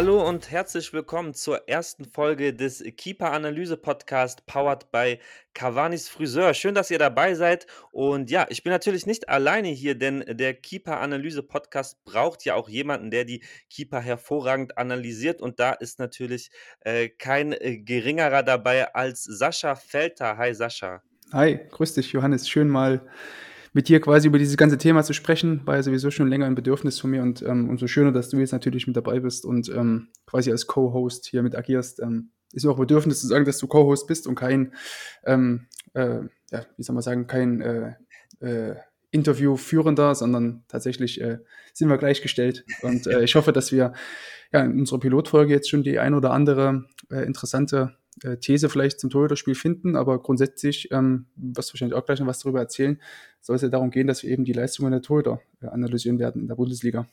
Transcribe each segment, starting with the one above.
Hallo und herzlich willkommen zur ersten Folge des Keeper Analyse Podcast powered by Cavani's Friseur. Schön, dass ihr dabei seid. Und ja, ich bin natürlich nicht alleine hier, denn der Keeper Analyse Podcast braucht ja auch jemanden, der die Keeper hervorragend analysiert. Und da ist natürlich äh, kein äh, geringerer dabei als Sascha Felter. Hi Sascha. Hi, grüß dich, Johannes. Schön mal mit dir quasi über dieses ganze Thema zu sprechen, war ja sowieso schon länger ein Bedürfnis von mir und ähm, umso schöner, dass du jetzt natürlich mit dabei bist und ähm, quasi als Co-Host hier mit agierst. Ähm, ist auch ein Bedürfnis zu sagen, dass du Co-Host bist und kein, ähm, äh, ja, wie soll man sagen, kein äh, äh, Interviewführender, sondern tatsächlich äh, sind wir gleichgestellt. Und äh, ich hoffe, dass wir ja, in unserer Pilotfolge jetzt schon die ein oder andere äh, interessante äh, These vielleicht zum Torhüter-Spiel finden, aber grundsätzlich, ähm, du wahrscheinlich auch gleich noch was darüber erzählen, soll es ja darum gehen, dass wir eben die Leistungen der Torhüter äh, analysieren werden in der Bundesliga.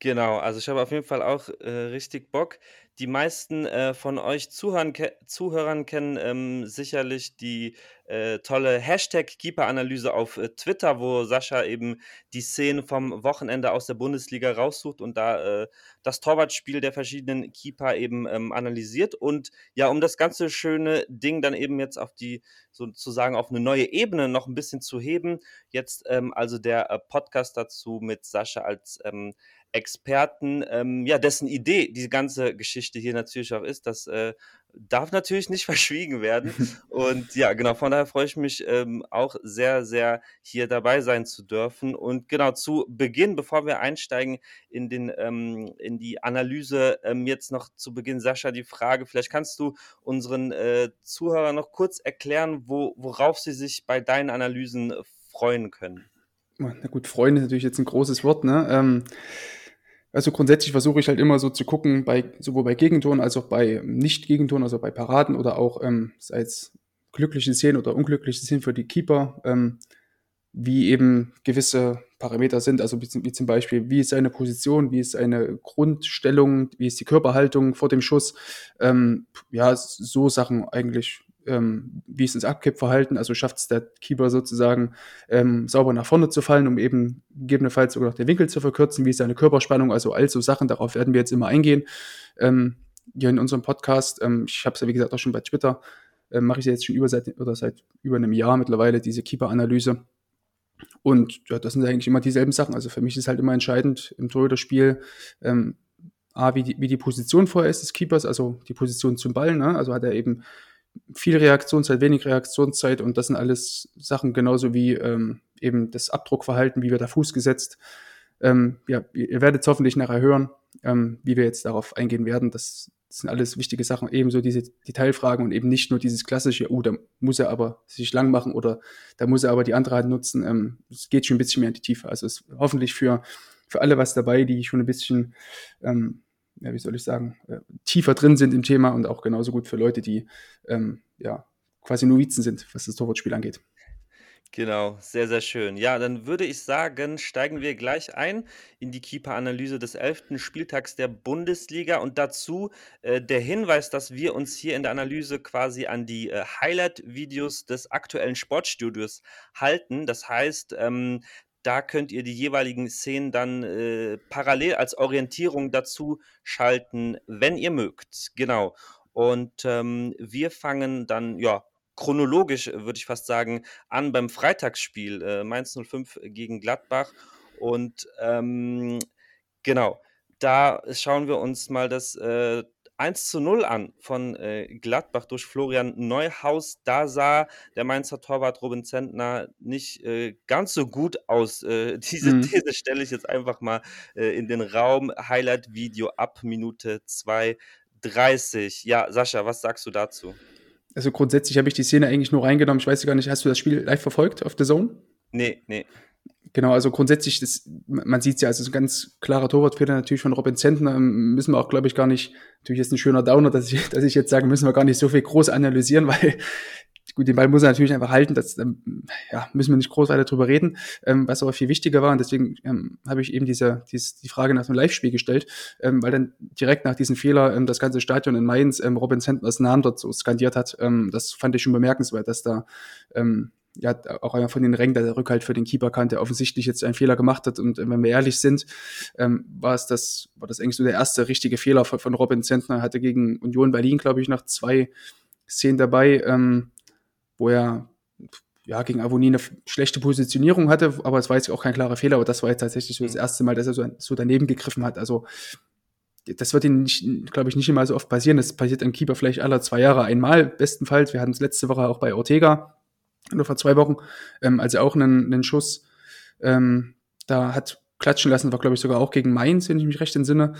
Genau, also ich habe auf jeden Fall auch äh, richtig Bock. Die meisten äh, von euch Zuhörern, ke Zuhörern kennen ähm, sicherlich die äh, tolle Hashtag-Keeper-Analyse auf äh, Twitter, wo Sascha eben die Szenen vom Wochenende aus der Bundesliga raussucht und da äh, das Torwartspiel der verschiedenen Keeper eben ähm, analysiert. Und ja, um das ganze schöne Ding dann eben jetzt auf die, sozusagen auf eine neue Ebene noch ein bisschen zu heben, jetzt ähm, also der äh, Podcast dazu mit Sascha als ähm, Experten, ähm, ja, dessen Idee diese ganze Geschichte hier natürlich auch ist, das äh, darf natürlich nicht verschwiegen werden. Und ja, genau, von daher freue ich mich ähm, auch sehr, sehr hier dabei sein zu dürfen. Und genau zu Beginn, bevor wir einsteigen in, den, ähm, in die Analyse, ähm, jetzt noch zu Beginn, Sascha, die Frage, vielleicht kannst du unseren äh, Zuhörern noch kurz erklären, wo, worauf sie sich bei deinen Analysen freuen können. Na gut, Freunde ist natürlich jetzt ein großes Wort, ne? Ähm, also grundsätzlich versuche ich halt immer so zu gucken, bei, sowohl bei Gegentoren als auch bei Nicht-Gegentoren, also bei Paraden oder auch ähm, sei es glückliche Szenen oder unglückliche Szenen für die Keeper, ähm, wie eben gewisse Parameter sind, also wie, wie, zum Beispiel, wie ist seine Position, wie ist seine Grundstellung, wie ist die Körperhaltung vor dem Schuss, ähm, ja, so Sachen eigentlich ähm, wie ist das Abkippverhalten, also schafft es der Keeper sozusagen ähm, sauber nach vorne zu fallen, um eben gegebenenfalls sogar noch den Winkel zu verkürzen, wie ist seine Körperspannung, also all so Sachen, darauf werden wir jetzt immer eingehen. Ähm, hier in unserem Podcast, ähm, ich habe es ja wie gesagt auch schon bei Twitter, äh, mache ich ja jetzt schon über seit, oder seit über einem Jahr mittlerweile diese Keeper-Analyse. Und ja, das sind eigentlich immer dieselben Sachen. Also für mich ist halt immer entscheidend im Torhüter-Spiel, ähm, A, wie die, wie die Position vorher ist des Keepers, also die Position zum Ball, ne? also hat er eben viel Reaktionszeit, wenig Reaktionszeit und das sind alles Sachen genauso wie ähm, eben das Abdruckverhalten, wie wird der Fuß gesetzt. Ähm, ja, ihr werdet es hoffentlich nachher hören, ähm, wie wir jetzt darauf eingehen werden. Das, das, sind alles wichtige Sachen, ebenso diese Detailfragen und eben nicht nur dieses klassische, oh, da muss er aber sich lang machen oder da muss er aber die andere Hand nutzen. Ähm, es geht schon ein bisschen mehr in die Tiefe. Also es ist hoffentlich für, für alle was dabei, die schon ein bisschen ähm, ja, wie soll ich sagen, äh, tiefer drin sind im Thema und auch genauso gut für Leute, die ähm, ja quasi Novizen sind, was das Torwartspiel angeht. Genau, sehr, sehr schön. Ja, dann würde ich sagen, steigen wir gleich ein in die Keeper-Analyse des elften Spieltags der Bundesliga und dazu äh, der Hinweis, dass wir uns hier in der Analyse quasi an die äh, Highlight-Videos des aktuellen Sportstudios halten. Das heißt, ähm, da könnt ihr die jeweiligen Szenen dann äh, parallel als Orientierung dazu schalten, wenn ihr mögt. Genau. Und ähm, wir fangen dann, ja, chronologisch, würde ich fast sagen, an beim Freitagsspiel äh, Mainz 05 gegen Gladbach. Und ähm, genau, da schauen wir uns mal das äh, 1 zu 0 an von äh, Gladbach durch Florian Neuhaus. Da sah der Mainzer Torwart Robin Zentner nicht äh, ganz so gut aus. Äh, diese mhm. These stelle ich jetzt einfach mal äh, in den Raum. Highlight-Video ab Minute 2,30. Ja, Sascha, was sagst du dazu? Also grundsätzlich habe ich die Szene eigentlich nur reingenommen. Ich weiß gar nicht, hast du das Spiel live verfolgt auf The Zone? Nee, nee. Genau, also grundsätzlich, das, man sieht es ja, also ein ganz klarer Torwartfehler natürlich von Robin Zentner. Ähm, müssen wir auch, glaube ich, gar nicht, natürlich ist ein schöner Downer, dass ich, dass ich jetzt sage, müssen wir gar nicht so viel groß analysieren, weil gut, den Ball muss er natürlich einfach halten, das ähm, ja, müssen wir nicht groß weiter drüber reden, ähm, was aber viel wichtiger war und deswegen ähm, habe ich eben diese, diese, die Frage nach dem Live-Spiel gestellt, ähm, weil dann direkt nach diesem Fehler ähm, das ganze Stadion in Mainz Robin Zentners Namen dort so skandiert hat. Das fand ich schon bemerkenswert, dass da ja, auch einer von den Rängen, der Rückhalt für den Keeper kann, der offensichtlich jetzt einen Fehler gemacht hat. Und wenn wir ehrlich sind, ähm, war es das, war das eigentlich so der erste richtige Fehler von, von Robin Zentner. Hatte gegen Union Berlin, glaube ich, noch zwei Szenen dabei, ähm, wo er ja, gegen Avonie eine schlechte Positionierung hatte, aber es war jetzt auch kein klarer Fehler, aber das war jetzt tatsächlich so das mhm. erste Mal, dass er so, so daneben gegriffen hat. Also das wird ihm, glaube ich, nicht immer so oft passieren. Das passiert im Keeper vielleicht alle zwei Jahre einmal, bestenfalls. Wir hatten es letzte Woche auch bei Ortega, nur vor zwei Wochen, ähm, als er auch einen, einen Schuss ähm, da hat klatschen lassen, war, glaube ich, sogar auch gegen Mainz, wenn ich mich recht entsinne.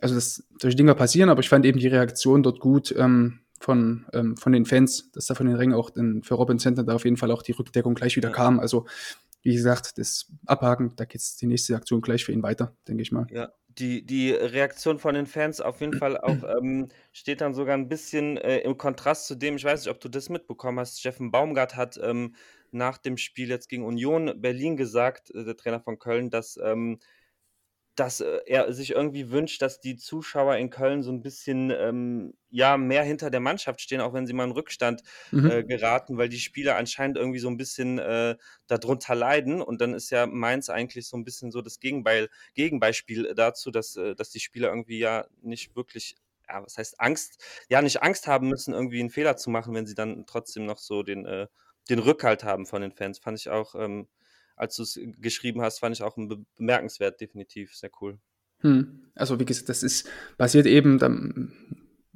Also, dass solche Dinge passieren, aber ich fand eben die Reaktion dort gut ähm, von, ähm, von den Fans, dass da von den Rängen auch den, für Robin Center da auf jeden Fall auch die Rückdeckung gleich wieder kam. Also, wie gesagt, das Abhaken, da geht es die nächste Aktion gleich für ihn weiter, denke ich mal. Ja, die, die Reaktion von den Fans auf jeden Fall auch ähm, steht dann sogar ein bisschen äh, im Kontrast zu dem, ich weiß nicht, ob du das mitbekommen hast, Steffen Baumgart hat ähm, nach dem Spiel jetzt gegen Union Berlin gesagt, äh, der Trainer von Köln, dass ähm, dass äh, er sich irgendwie wünscht, dass die Zuschauer in Köln so ein bisschen, ähm, ja, mehr hinter der Mannschaft stehen, auch wenn sie mal in Rückstand, mhm. äh, geraten, weil die Spieler anscheinend irgendwie so ein bisschen, äh, darunter leiden. Und dann ist ja Mainz eigentlich so ein bisschen so das Gegenbeil Gegenbeispiel dazu, dass äh, dass die Spieler irgendwie ja nicht wirklich ja, was heißt Angst ja, nicht Angst haben müssen, irgendwie einen Fehler zu machen, wenn sie dann trotzdem noch so den, äh den Rückhalt haben von den Fans. Fand ich auch, ähm als du es geschrieben hast, fand ich auch bemerkenswert, definitiv. Sehr cool. Hm. Also, wie gesagt, das ist basiert eben, dann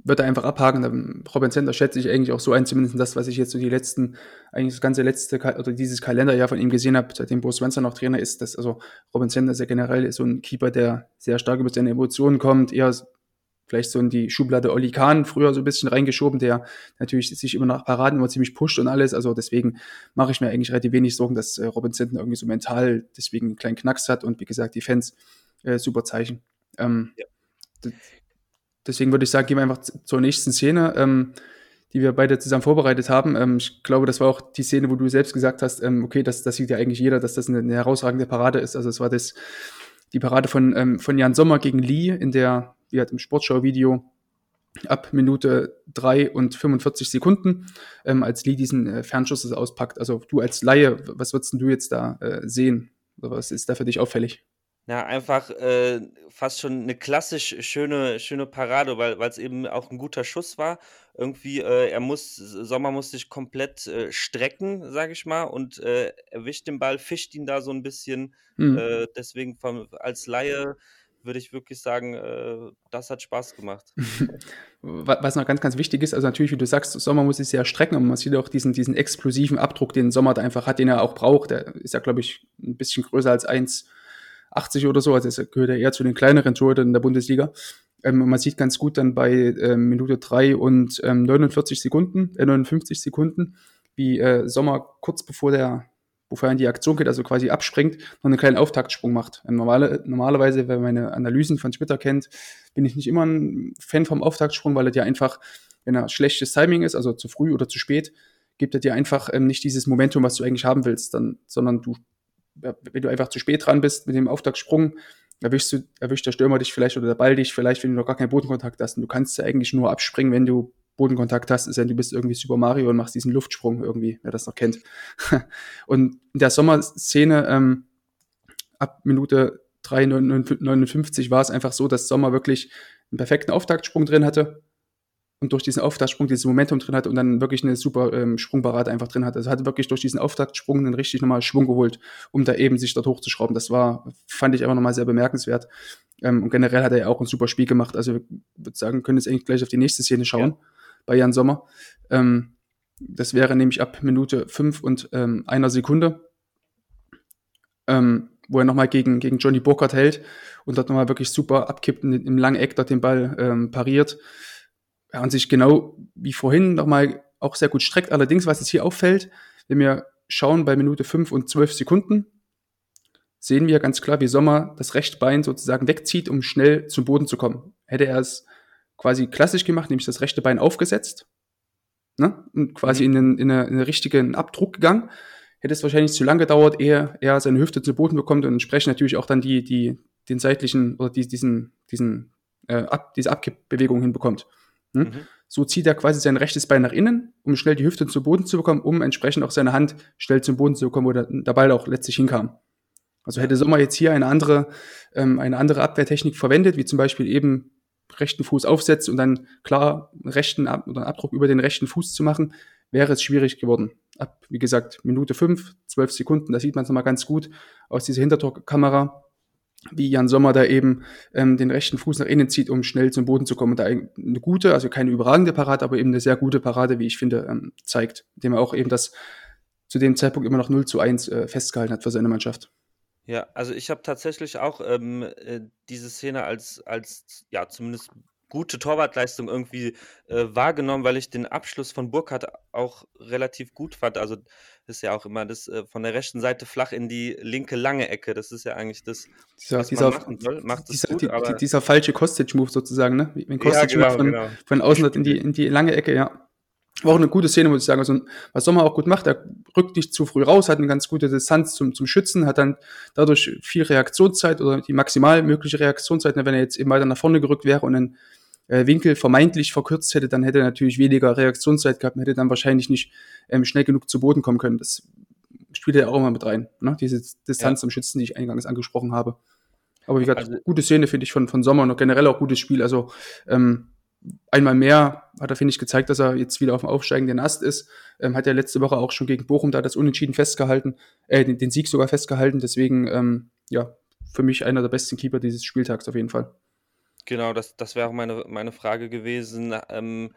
wird er einfach abhaken. Dann Robin Center schätze ich eigentlich auch so ein, zumindest das, was ich jetzt so die letzten, eigentlich das ganze letzte oder dieses Kalenderjahr von ihm gesehen habe, seitdem Bo Svensson noch Trainer ist, dass also Robin Center ist ja generell so ein Keeper, der sehr stark über seine Emotionen kommt, eher vielleicht so in die Schublade Oli Kahn früher so ein bisschen reingeschoben, der natürlich sich immer nach Paraden immer ziemlich pusht und alles. Also deswegen mache ich mir eigentlich relativ wenig Sorgen, dass äh, Robin Zentner irgendwie so mental deswegen einen kleinen Knacks hat und wie gesagt, die Fans äh, super Zeichen. Ähm, ja. Deswegen würde ich sagen, gehen wir einfach zur nächsten Szene, ähm, die wir beide zusammen vorbereitet haben. Ähm, ich glaube, das war auch die Szene, wo du selbst gesagt hast, ähm, okay, das, das sieht ja eigentlich jeder, dass das eine, eine herausragende Parade ist. Also es war das die Parade von, ähm, von Jan Sommer gegen Lee in der wie halt im Sportschau-Video, ab Minute 3 und 45 Sekunden, ähm, als Lee diesen äh, Fernschuss auspackt. Also du als Laie, was würdest du jetzt da äh, sehen? Oder was ist da für dich auffällig? Ja, einfach äh, fast schon eine klassisch schöne, schöne Parade, weil es eben auch ein guter Schuss war. Irgendwie, äh, er muss, Sommer muss sich komplett äh, strecken, sage ich mal, und äh, erwischt den Ball, fischt ihn da so ein bisschen. Mhm. Äh, deswegen vom, als Laie würde ich wirklich sagen, äh, das hat Spaß gemacht. Was noch ganz, ganz wichtig ist, also natürlich, wie du sagst, Sommer muss sich sehr strecken, aber man sieht auch diesen, diesen explosiven Abdruck, den Sommer da einfach hat, den er auch braucht. Der ist ja, glaube ich, ein bisschen größer als 1,80 oder so, also gehört ja eher zu den kleineren Torhütern in der Bundesliga. Ähm, man sieht ganz gut dann bei ähm, Minute 3 und ähm, 49 Sekunden, äh, 59 Sekunden, wie äh, Sommer kurz bevor der bevor er in die Aktion geht, also quasi abspringt, noch einen kleinen Auftaktsprung macht. Normale, normalerweise, wer meine Analysen von Twitter kennt, bin ich nicht immer ein Fan vom Auftaktsprung, weil er dir einfach, wenn er schlechtes Timing ist, also zu früh oder zu spät, gibt er dir einfach ähm, nicht dieses Momentum, was du eigentlich haben willst, dann, sondern du, wenn du einfach zu spät dran bist mit dem Auftaktsprung, erwischst du, erwischt der Stürmer dich vielleicht oder der Ball dich vielleicht, wenn du noch gar keinen Bodenkontakt hast. Und du kannst ja eigentlich nur abspringen, wenn du Bodenkontakt hast, ist ja, du bist irgendwie Super Mario und machst diesen Luftsprung irgendwie, wer das noch kennt. und in der Sommerszene ähm, ab Minute 3,59 war es einfach so, dass Sommer wirklich einen perfekten Auftaktsprung drin hatte und durch diesen Auftaktsprung dieses Momentum drin hatte und dann wirklich eine super ähm, Sprungparade einfach drin hatte. Also hatte wirklich durch diesen Auftaktsprung dann richtig nochmal Schwung geholt, um da eben sich dort hochzuschrauben. Das war, fand ich einfach nochmal sehr bemerkenswert. Ähm, und generell hat er ja auch ein super Spiel gemacht. Also würde sagen, können jetzt eigentlich gleich auf die nächste Szene schauen. Ja bei Jan Sommer. Ähm, das wäre nämlich ab Minute 5 und ähm, einer Sekunde, ähm, wo er nochmal gegen, gegen Johnny Burkhardt hält und dort nochmal wirklich super abkippt und im langen Eck dort den Ball ähm, pariert. Ja, und sich genau wie vorhin nochmal auch sehr gut streckt. Allerdings, was jetzt hier auffällt, wenn wir schauen bei Minute 5 und 12 Sekunden, sehen wir ganz klar, wie Sommer das rechte Bein sozusagen wegzieht, um schnell zum Boden zu kommen. Hätte er es quasi klassisch gemacht, nämlich das rechte Bein aufgesetzt ne? und quasi mhm. in, den, in, eine, in einen richtigen Abdruck gegangen. Hätte es wahrscheinlich zu lange gedauert, ehe er seine Hüfte zu Boden bekommt und entsprechend natürlich auch dann die, die, den seitlichen oder die, diesen, diesen, äh, ab, diese Abkippbewegung hinbekommt. Hm? Mhm. so zieht er quasi sein rechtes Bein nach innen, um schnell die Hüfte zu Boden zu bekommen, um entsprechend auch seine Hand schnell zum Boden zu bekommen, wo der, der Ball auch letztlich hinkam. Also hätte Sommer jetzt hier eine andere, ähm, eine andere Abwehrtechnik verwendet, wie zum Beispiel eben rechten Fuß aufsetzt und dann klar rechten Ab oder Abdruck über den rechten Fuß zu machen, wäre es schwierig geworden. Ab, wie gesagt, Minute fünf, zwölf Sekunden, da sieht man es nochmal ganz gut aus dieser Hintertorkamera, wie Jan Sommer da eben ähm, den rechten Fuß nach innen zieht, um schnell zum Boden zu kommen. Und da eine gute, also keine überragende Parade, aber eben eine sehr gute Parade, wie ich finde, ähm, zeigt, indem er auch eben das zu dem Zeitpunkt immer noch 0 zu 1 äh, festgehalten hat für seine Mannschaft. Ja, also ich habe tatsächlich auch ähm, äh, diese Szene als, als ja zumindest gute Torwartleistung irgendwie äh, wahrgenommen, weil ich den Abschluss von Burkhardt auch relativ gut fand. Also ist ja auch immer das äh, von der rechten Seite flach in die linke lange Ecke. Das ist ja eigentlich das, dieser, was dieser, man machen soll. Macht dieser, gut, die, aber dieser falsche Kostic-Move sozusagen, ne? Wenn Kostic ja, genau, von, genau. von außen in die, in die lange Ecke, ja. War auch eine gute Szene, muss ich sagen. Also, was Sommer auch gut macht, er rückt nicht zu früh raus, hat eine ganz gute Distanz zum, zum Schützen, hat dann dadurch viel Reaktionszeit oder die maximal mögliche Reaktionszeit. Wenn er jetzt eben weiter nach vorne gerückt wäre und einen äh, Winkel vermeintlich verkürzt hätte, dann hätte er natürlich weniger Reaktionszeit gehabt und hätte dann wahrscheinlich nicht ähm, schnell genug zu Boden kommen können. Das spielt ja auch immer mit rein, ne? diese Distanz ja. zum Schützen, die ich eingangs angesprochen habe. Aber wie gesagt, also, gute Szene finde ich von, von Sommer und generell auch gutes Spiel. Also ähm, einmal mehr hat er, finde ich, gezeigt, dass er jetzt wieder auf dem aufsteigenden Ast ist. Ähm, hat er letzte Woche auch schon gegen Bochum da das Unentschieden festgehalten, äh, den, den Sieg sogar festgehalten. Deswegen, ähm, ja, für mich einer der besten Keeper dieses Spieltags auf jeden Fall. Genau, das, das wäre auch meine, meine Frage gewesen. Ähm,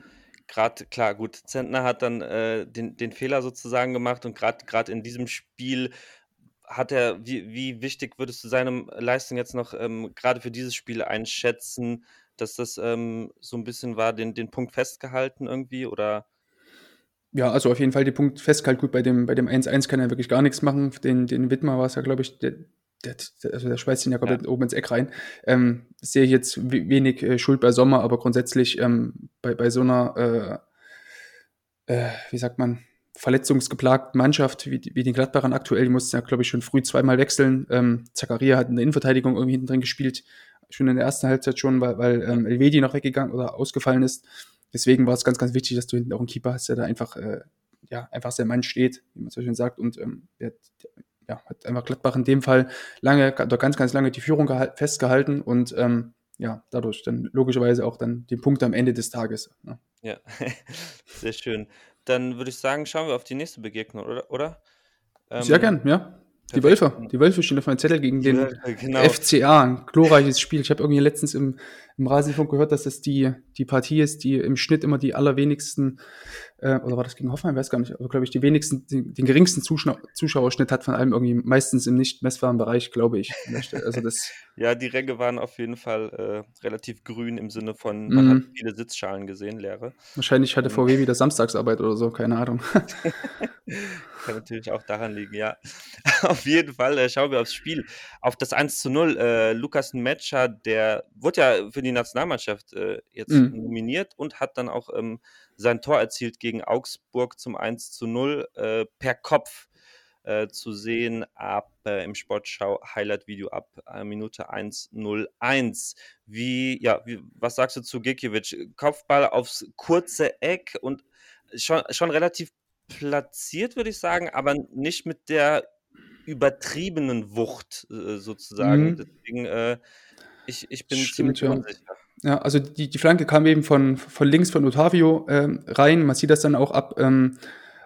gerade, klar, gut, Zentner hat dann äh, den, den Fehler sozusagen gemacht und gerade in diesem Spiel hat er, wie, wie wichtig würdest du seine Leistung jetzt noch ähm, gerade für dieses Spiel einschätzen? Dass das ähm, so ein bisschen war, den, den Punkt festgehalten irgendwie oder? Ja, also auf jeden Fall den Punkt festgehalten. Gut, bei dem, bei dem 1-1 kann er wirklich gar nichts machen. Den, den Wittmer war es ja, glaube ich, der, der, also der schweißt ihn ja komplett ja. oben ins Eck rein. Ähm, sehe ich jetzt wenig äh, Schuld bei Sommer, aber grundsätzlich ähm, bei, bei so einer, äh, äh, wie sagt man, verletzungsgeplagten Mannschaft wie, wie den Gladbachern aktuell, die mussten ja, glaube ich, schon früh zweimal wechseln. Ähm, Zakaria hat in der Innenverteidigung irgendwie hinten drin gespielt schon in der ersten Halbzeit schon, weil, weil ähm, Elvedi noch weggegangen oder ausgefallen ist. Deswegen war es ganz, ganz wichtig, dass du hinten auch einen Keeper hast, der da einfach, äh, ja, einfach sein Mann steht, wie man so schön sagt. Und ähm, der, ja, hat einfach Gladbach in dem Fall lange oder ganz, ganz lange die Führung festgehalten und ähm, ja, dadurch dann logischerweise auch dann den Punkt am Ende des Tages. Ne? Ja, sehr schön. Dann würde ich sagen, schauen wir auf die nächste Begegnung, oder? oder? Sehr ähm, gern, ja. Die Wölfe, die Wölfe stehen auf meinem Zettel gegen den genau. FCA, ein glorreiches Spiel. Ich habe irgendwie letztens im, im Rasenfunk gehört, dass das die, die Partie ist, die im Schnitt immer die allerwenigsten, äh, oder war das gegen Hoffenheim, weiß gar nicht, aber glaube ich, die wenigsten, den, den geringsten Zuschau Zuschauerschnitt hat von allem irgendwie meistens im nicht messbaren Bereich, glaube ich. Also das ja, die Ränge waren auf jeden Fall äh, relativ grün im Sinne von, man mm. hat viele Sitzschalen gesehen, leere. Wahrscheinlich hatte VW wieder Samstagsarbeit oder so, keine Ahnung. Kann natürlich auch daran liegen, ja. Auf jeden Fall äh, schauen wir aufs Spiel. Auf das 1 zu 0. Äh, Lukas Metscher, der wurde ja für die Nationalmannschaft äh, jetzt mhm. nominiert und hat dann auch ähm, sein Tor erzielt gegen Augsburg zum 1 zu 0 äh, per Kopf. Äh, zu sehen ab äh, im Sportschau Highlight-Video ab Minute 1.01. Wie, ja, wie, was sagst du zu Gikiewicz? Kopfball aufs kurze Eck und schon, schon relativ platziert, würde ich sagen, aber nicht mit der übertriebenen Wucht äh, sozusagen. Mhm. Deswegen, äh, ich, ich bin Stimmt, ziemlich unsicher. Ja, also die, die Flanke kam eben von, von links von Otavio ähm, rein. Man sieht das dann auch ab, ähm,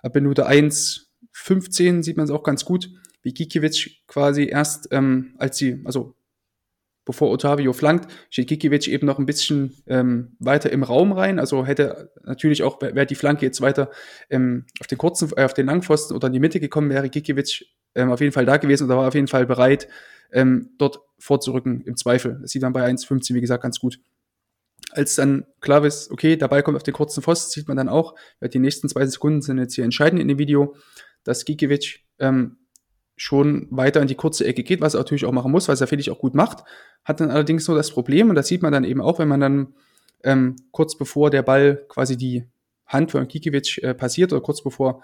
ab Minute 1,15 sieht man es auch ganz gut, wie Gikiewicz quasi erst, ähm, als sie, also bevor Otavio flankt, steht Kikiewicz eben noch ein bisschen ähm, weiter im Raum rein. Also hätte natürlich auch, wäre die Flanke jetzt weiter ähm, auf den kurzen, äh, auf den Langpfosten oder in die Mitte gekommen, wäre Kikiewicz ähm, auf jeden Fall da gewesen oder war auf jeden Fall bereit, ähm, dort vorzurücken im Zweifel. Das sieht man bei 1,15, wie gesagt, ganz gut. Als dann klar ist, okay, dabei kommt auf den kurzen Pfosten, sieht man dann auch, die nächsten zwei Sekunden sind jetzt hier entscheidend in dem Video, dass Gikiewicz ähm, schon weiter in die kurze Ecke geht, was er natürlich auch machen muss, was er, finde ich, auch gut macht. Hat dann allerdings nur das Problem, und das sieht man dann eben auch, wenn man dann ähm, kurz bevor der Ball quasi die Hand von Kikiewicz äh, passiert oder kurz bevor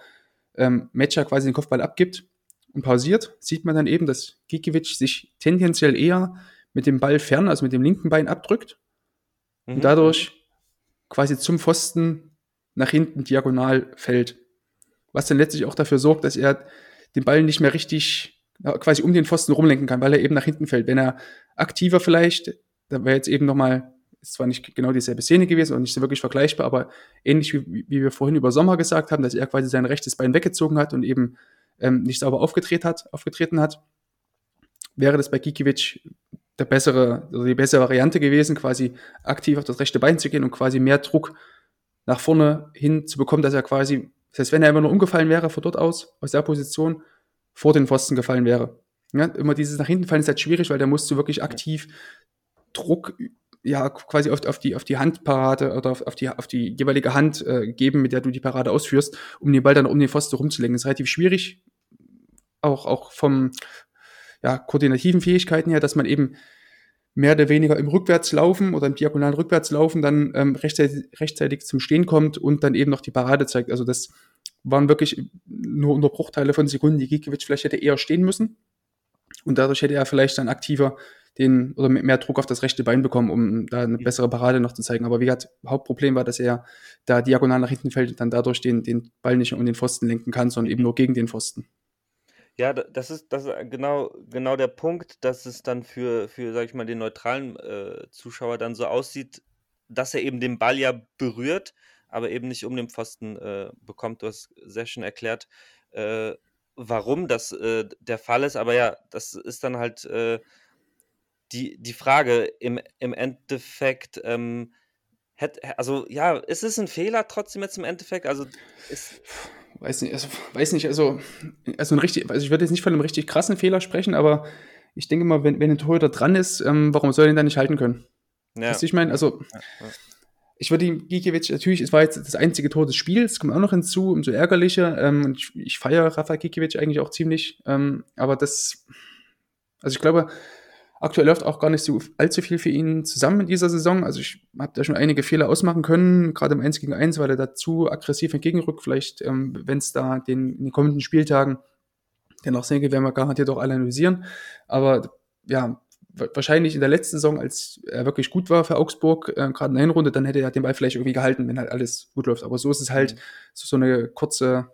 ähm, Metscher quasi den Kopfball abgibt und pausiert, sieht man dann eben, dass Kikiewicz sich tendenziell eher mit dem Ball fern, also mit dem linken Bein abdrückt mhm. und dadurch quasi zum Pfosten nach hinten diagonal fällt. Was dann letztlich auch dafür sorgt, dass er den Ball nicht mehr richtig quasi um den Pfosten rumlenken kann, weil er eben nach hinten fällt. Wenn er aktiver vielleicht, da wäre jetzt eben nochmal, ist zwar nicht genau dieselbe Szene gewesen und nicht so wirklich vergleichbar, aber ähnlich wie, wie wir vorhin über Sommer gesagt haben, dass er quasi sein rechtes Bein weggezogen hat und eben ähm, nicht sauber aufgetreten hat, aufgetreten hat, wäre das bei Gikiewicz der bessere, also die bessere Variante gewesen, quasi aktiv auf das rechte Bein zu gehen und quasi mehr Druck nach vorne hin zu bekommen, dass er quasi, das heißt, wenn er immer nur umgefallen wäre von dort aus, aus der Position, vor den Pfosten gefallen wäre. Ja, immer dieses nach hinten fallen ist halt schwierig, weil da musst du wirklich aktiv Druck ja quasi auf, auf die auf die Handparade oder auf, auf die auf die jeweilige Hand äh, geben, mit der du die Parade ausführst, um den Ball dann um den Pfosten rumzulegen. Das ist relativ schwierig, auch auch vom ja, koordinativen Fähigkeiten her, dass man eben mehr oder weniger im Rückwärtslaufen oder im diagonalen Rückwärtslaufen dann ähm, rechtzeitig, rechtzeitig zum Stehen kommt und dann eben noch die Parade zeigt. Also das waren wirklich nur unter Bruchteile von Sekunden, die Gikiewicz vielleicht hätte eher stehen müssen. Und dadurch hätte er vielleicht dann aktiver den oder mehr Druck auf das rechte Bein bekommen, um da eine bessere Parade noch zu zeigen. Aber wie gesagt, Hauptproblem war, dass er da diagonal nach hinten fällt und dann dadurch den, den Ball nicht um den Pfosten lenken kann, sondern eben nur gegen den Pfosten. Ja, das ist, das ist genau, genau der Punkt, dass es dann für, für, sag ich mal, den neutralen äh, Zuschauer dann so aussieht, dass er eben den Ball ja berührt, aber eben nicht um den Pfosten äh, bekommt. Du hast sehr schön erklärt, äh, warum das äh, der Fall ist. Aber ja, das ist dann halt äh, die, die Frage im, im Endeffekt. Ähm, hätt, also ja, ist es ein Fehler trotzdem jetzt im Endeffekt? Also ist weiß nicht, also, weiß nicht, also, also ein richtig, also ich würde jetzt nicht von einem richtig krassen Fehler sprechen, aber ich denke mal, wenn, wenn ein Torhüter dran ist, ähm, warum soll er ihn dann nicht halten können? Ja. Weißt du, ich meine, also ich würde ihm Gikiewicz, natürlich, es war jetzt das einzige Tor des Spiels, kommt auch noch hinzu, umso ärgerlicher. Ähm, ich, ich feiere Rafa Gikiewicz eigentlich auch ziemlich. Ähm, aber das, also ich glaube, aktuell läuft auch gar nicht so allzu viel für ihn zusammen in dieser Saison. Also ich habe da schon einige Fehler ausmachen können, gerade im 1 gegen 1, weil er dazu aggressiv entgegenrückt. Vielleicht, ähm, wenn es da den, in den kommenden Spieltagen den sehen, werden wir garantiert auch alle analysieren. Aber ja, wahrscheinlich in der letzten Saison, als er wirklich gut war für Augsburg, äh, gerade in der Hinrunde, dann hätte er den Ball vielleicht irgendwie gehalten, wenn halt alles gut läuft. Aber so ist es halt mhm. so, so eine kurze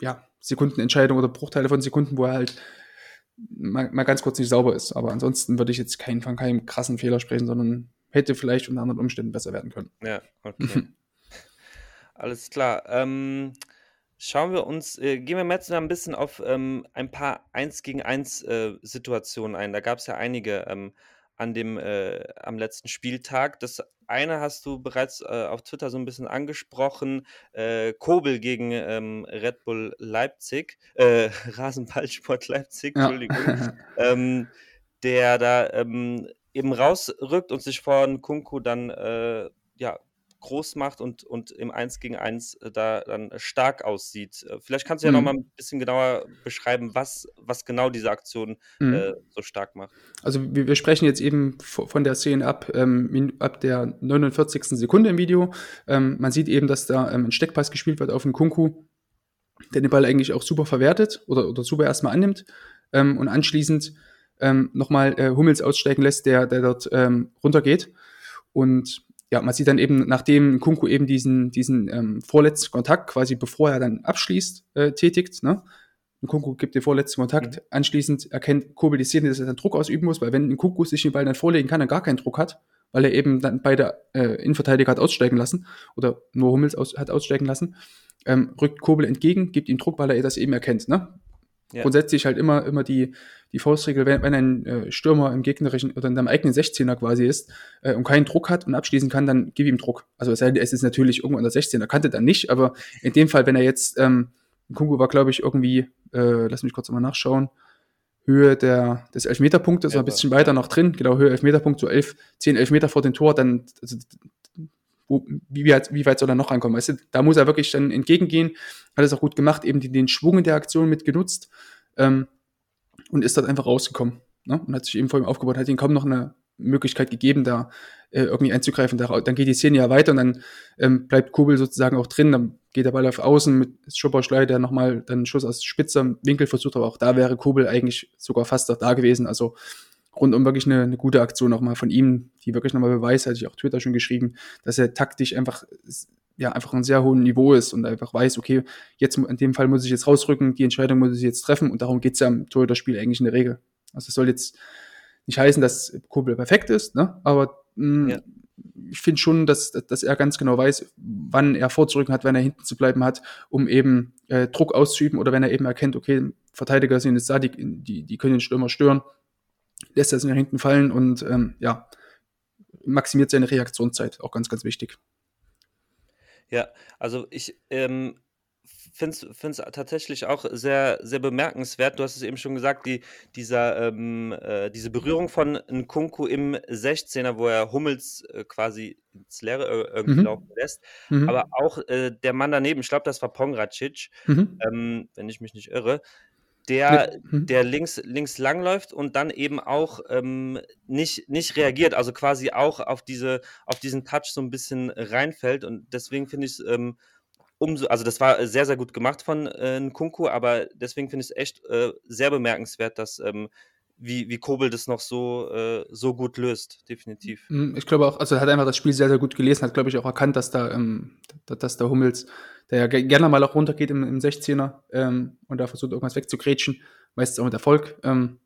ja, Sekundenentscheidung oder Bruchteile von Sekunden, wo er halt mal, mal ganz kurz nicht sauber ist. Aber ansonsten würde ich jetzt keinen von keinem krassen Fehler sprechen, sondern hätte vielleicht unter anderen Umständen besser werden können. Ja, okay. Alles klar. Ähm, Schauen wir uns, äh, gehen wir jetzt mal ein bisschen auf ähm, ein paar 1 gegen 1 äh, Situationen ein. Da gab es ja einige ähm, an dem, äh, am letzten Spieltag. Das eine hast du bereits äh, auf Twitter so ein bisschen angesprochen. Äh, Kobel gegen ähm, Red Bull Leipzig, äh, Rasenballsport Leipzig, ja. Entschuldigung. ähm, der da ähm, eben rausrückt und sich von Kunku dann äh, ja, groß macht und, und im 1 gegen 1 äh, da dann stark aussieht. Äh, vielleicht kannst du ja mhm. noch mal ein bisschen genauer beschreiben, was, was genau diese Aktion mhm. äh, so stark macht. Also wir, wir, sprechen jetzt eben von der Szene ab, ähm, ab der 49. Sekunde im Video. Ähm, man sieht eben, dass da ähm, ein Steckpass gespielt wird auf den Kunku, der den Ball eigentlich auch super verwertet oder, oder super erstmal annimmt ähm, und anschließend ähm, nochmal äh, Hummels aussteigen lässt, der, der dort ähm, runtergeht. Und ja, man sieht dann eben, nachdem Kunku eben diesen, diesen ähm, vorletzten Kontakt, quasi bevor er dann abschließt, äh, tätigt, ne? Kunku gibt den vorletzten Kontakt, mhm. anschließend erkennt Kobel die Szene, dass er dann Druck ausüben muss, weil wenn ein Kunku sich den Ball dann vorlegen kann, er gar keinen Druck hat, weil er eben dann beide äh, Innenverteidiger hat aussteigen lassen oder nur Hummels aus, hat aussteigen lassen, ähm, rückt Kobel entgegen, gibt ihm Druck, weil er das eben erkennt. Ne? Ja. Grundsätzlich halt immer, immer die, die Faustregel, wenn, wenn ein äh, Stürmer im gegnerischen oder in deinem eigenen 16er quasi ist äh, und keinen Druck hat und abschließen kann, dann gib ihm Druck. Also es, es ist natürlich irgendwo an der 16er Kante dann nicht, aber in dem Fall, wenn er jetzt, ähm, Kungu war, glaube ich, irgendwie, äh, lass mich kurz mal nachschauen, Höhe der, des Elfmeterpunktes, ja, ein bisschen weiter noch drin, genau, Höhe Elfmeterpunkt, so elf, zehn Elfmeter vor dem Tor, dann, also, wo, wie, weit, wie weit soll er noch rankommen? Weißt du, da muss er wirklich dann entgegengehen, hat es auch gut gemacht, eben den, den Schwung in der Aktion mit genutzt ähm, und ist dort einfach rausgekommen ne? und hat sich eben vor ihm aufgebaut, hat ihm kaum noch eine Möglichkeit gegeben, da äh, irgendwie einzugreifen. Da, dann geht die Szene ja weiter und dann ähm, bleibt Kobel sozusagen auch drin, dann geht der Ball auf Außen mit Schupperschlei, der nochmal dann einen Schuss aus spitzer Winkel versucht, aber auch da wäre Kobel eigentlich sogar fast da gewesen. Also rundum wirklich eine, eine gute Aktion nochmal von ihm, die wirklich nochmal beweist, hatte ich auch Twitter schon geschrieben, dass er taktisch einfach ja einfach ein sehr hohen Niveau ist und einfach weiß, okay, jetzt in dem Fall muss ich jetzt rausrücken, die Entscheidung muss ich jetzt treffen und darum geht's ja im Torhüter-Spiel eigentlich in der Regel. Also es soll jetzt nicht heißen, dass Kobel perfekt ist, ne? aber mh, mm, ja. ich finde schon, dass, dass er ganz genau weiß, wann er vorzurücken hat, wenn er hinten zu bleiben hat, um eben äh, Druck auszuüben oder wenn er eben erkennt, okay, Verteidiger sind jetzt da, die, die, die können den Stürmer stören, lässt er sich nach hinten fallen und ähm, ja, maximiert seine Reaktionszeit, auch ganz, ganz wichtig. Ja, also ich ähm, finde es tatsächlich auch sehr, sehr bemerkenswert. Du hast es eben schon gesagt, die, dieser, ähm, äh, diese Berührung von Nkunku im 16er, wo er Hummels äh, quasi ins Leere äh, irgendwie mhm. laufen lässt. Mhm. Aber auch äh, der Mann daneben, ich glaube, das war Pongracic, mhm. ähm, wenn ich mich nicht irre, der, mhm. der links, links langläuft und dann eben auch ähm, nicht, nicht reagiert, also quasi auch auf, diese, auf diesen Touch so ein bisschen reinfällt. Und deswegen finde ich es ähm, umso, also das war sehr, sehr gut gemacht von äh, Nkunku, aber deswegen finde ich es echt äh, sehr bemerkenswert, dass ähm, wie, wie Kobel das noch so, äh, so gut löst, definitiv. Mhm, ich glaube auch, also er hat einfach das Spiel sehr, sehr gut gelesen, hat, glaube ich, auch erkannt, dass da, ähm, dass da Hummels, der ja gerne mal auch runtergeht im, im 16er ähm, und da versucht, irgendwas wegzugrätschen, meistens auch mit Erfolg. Ähm,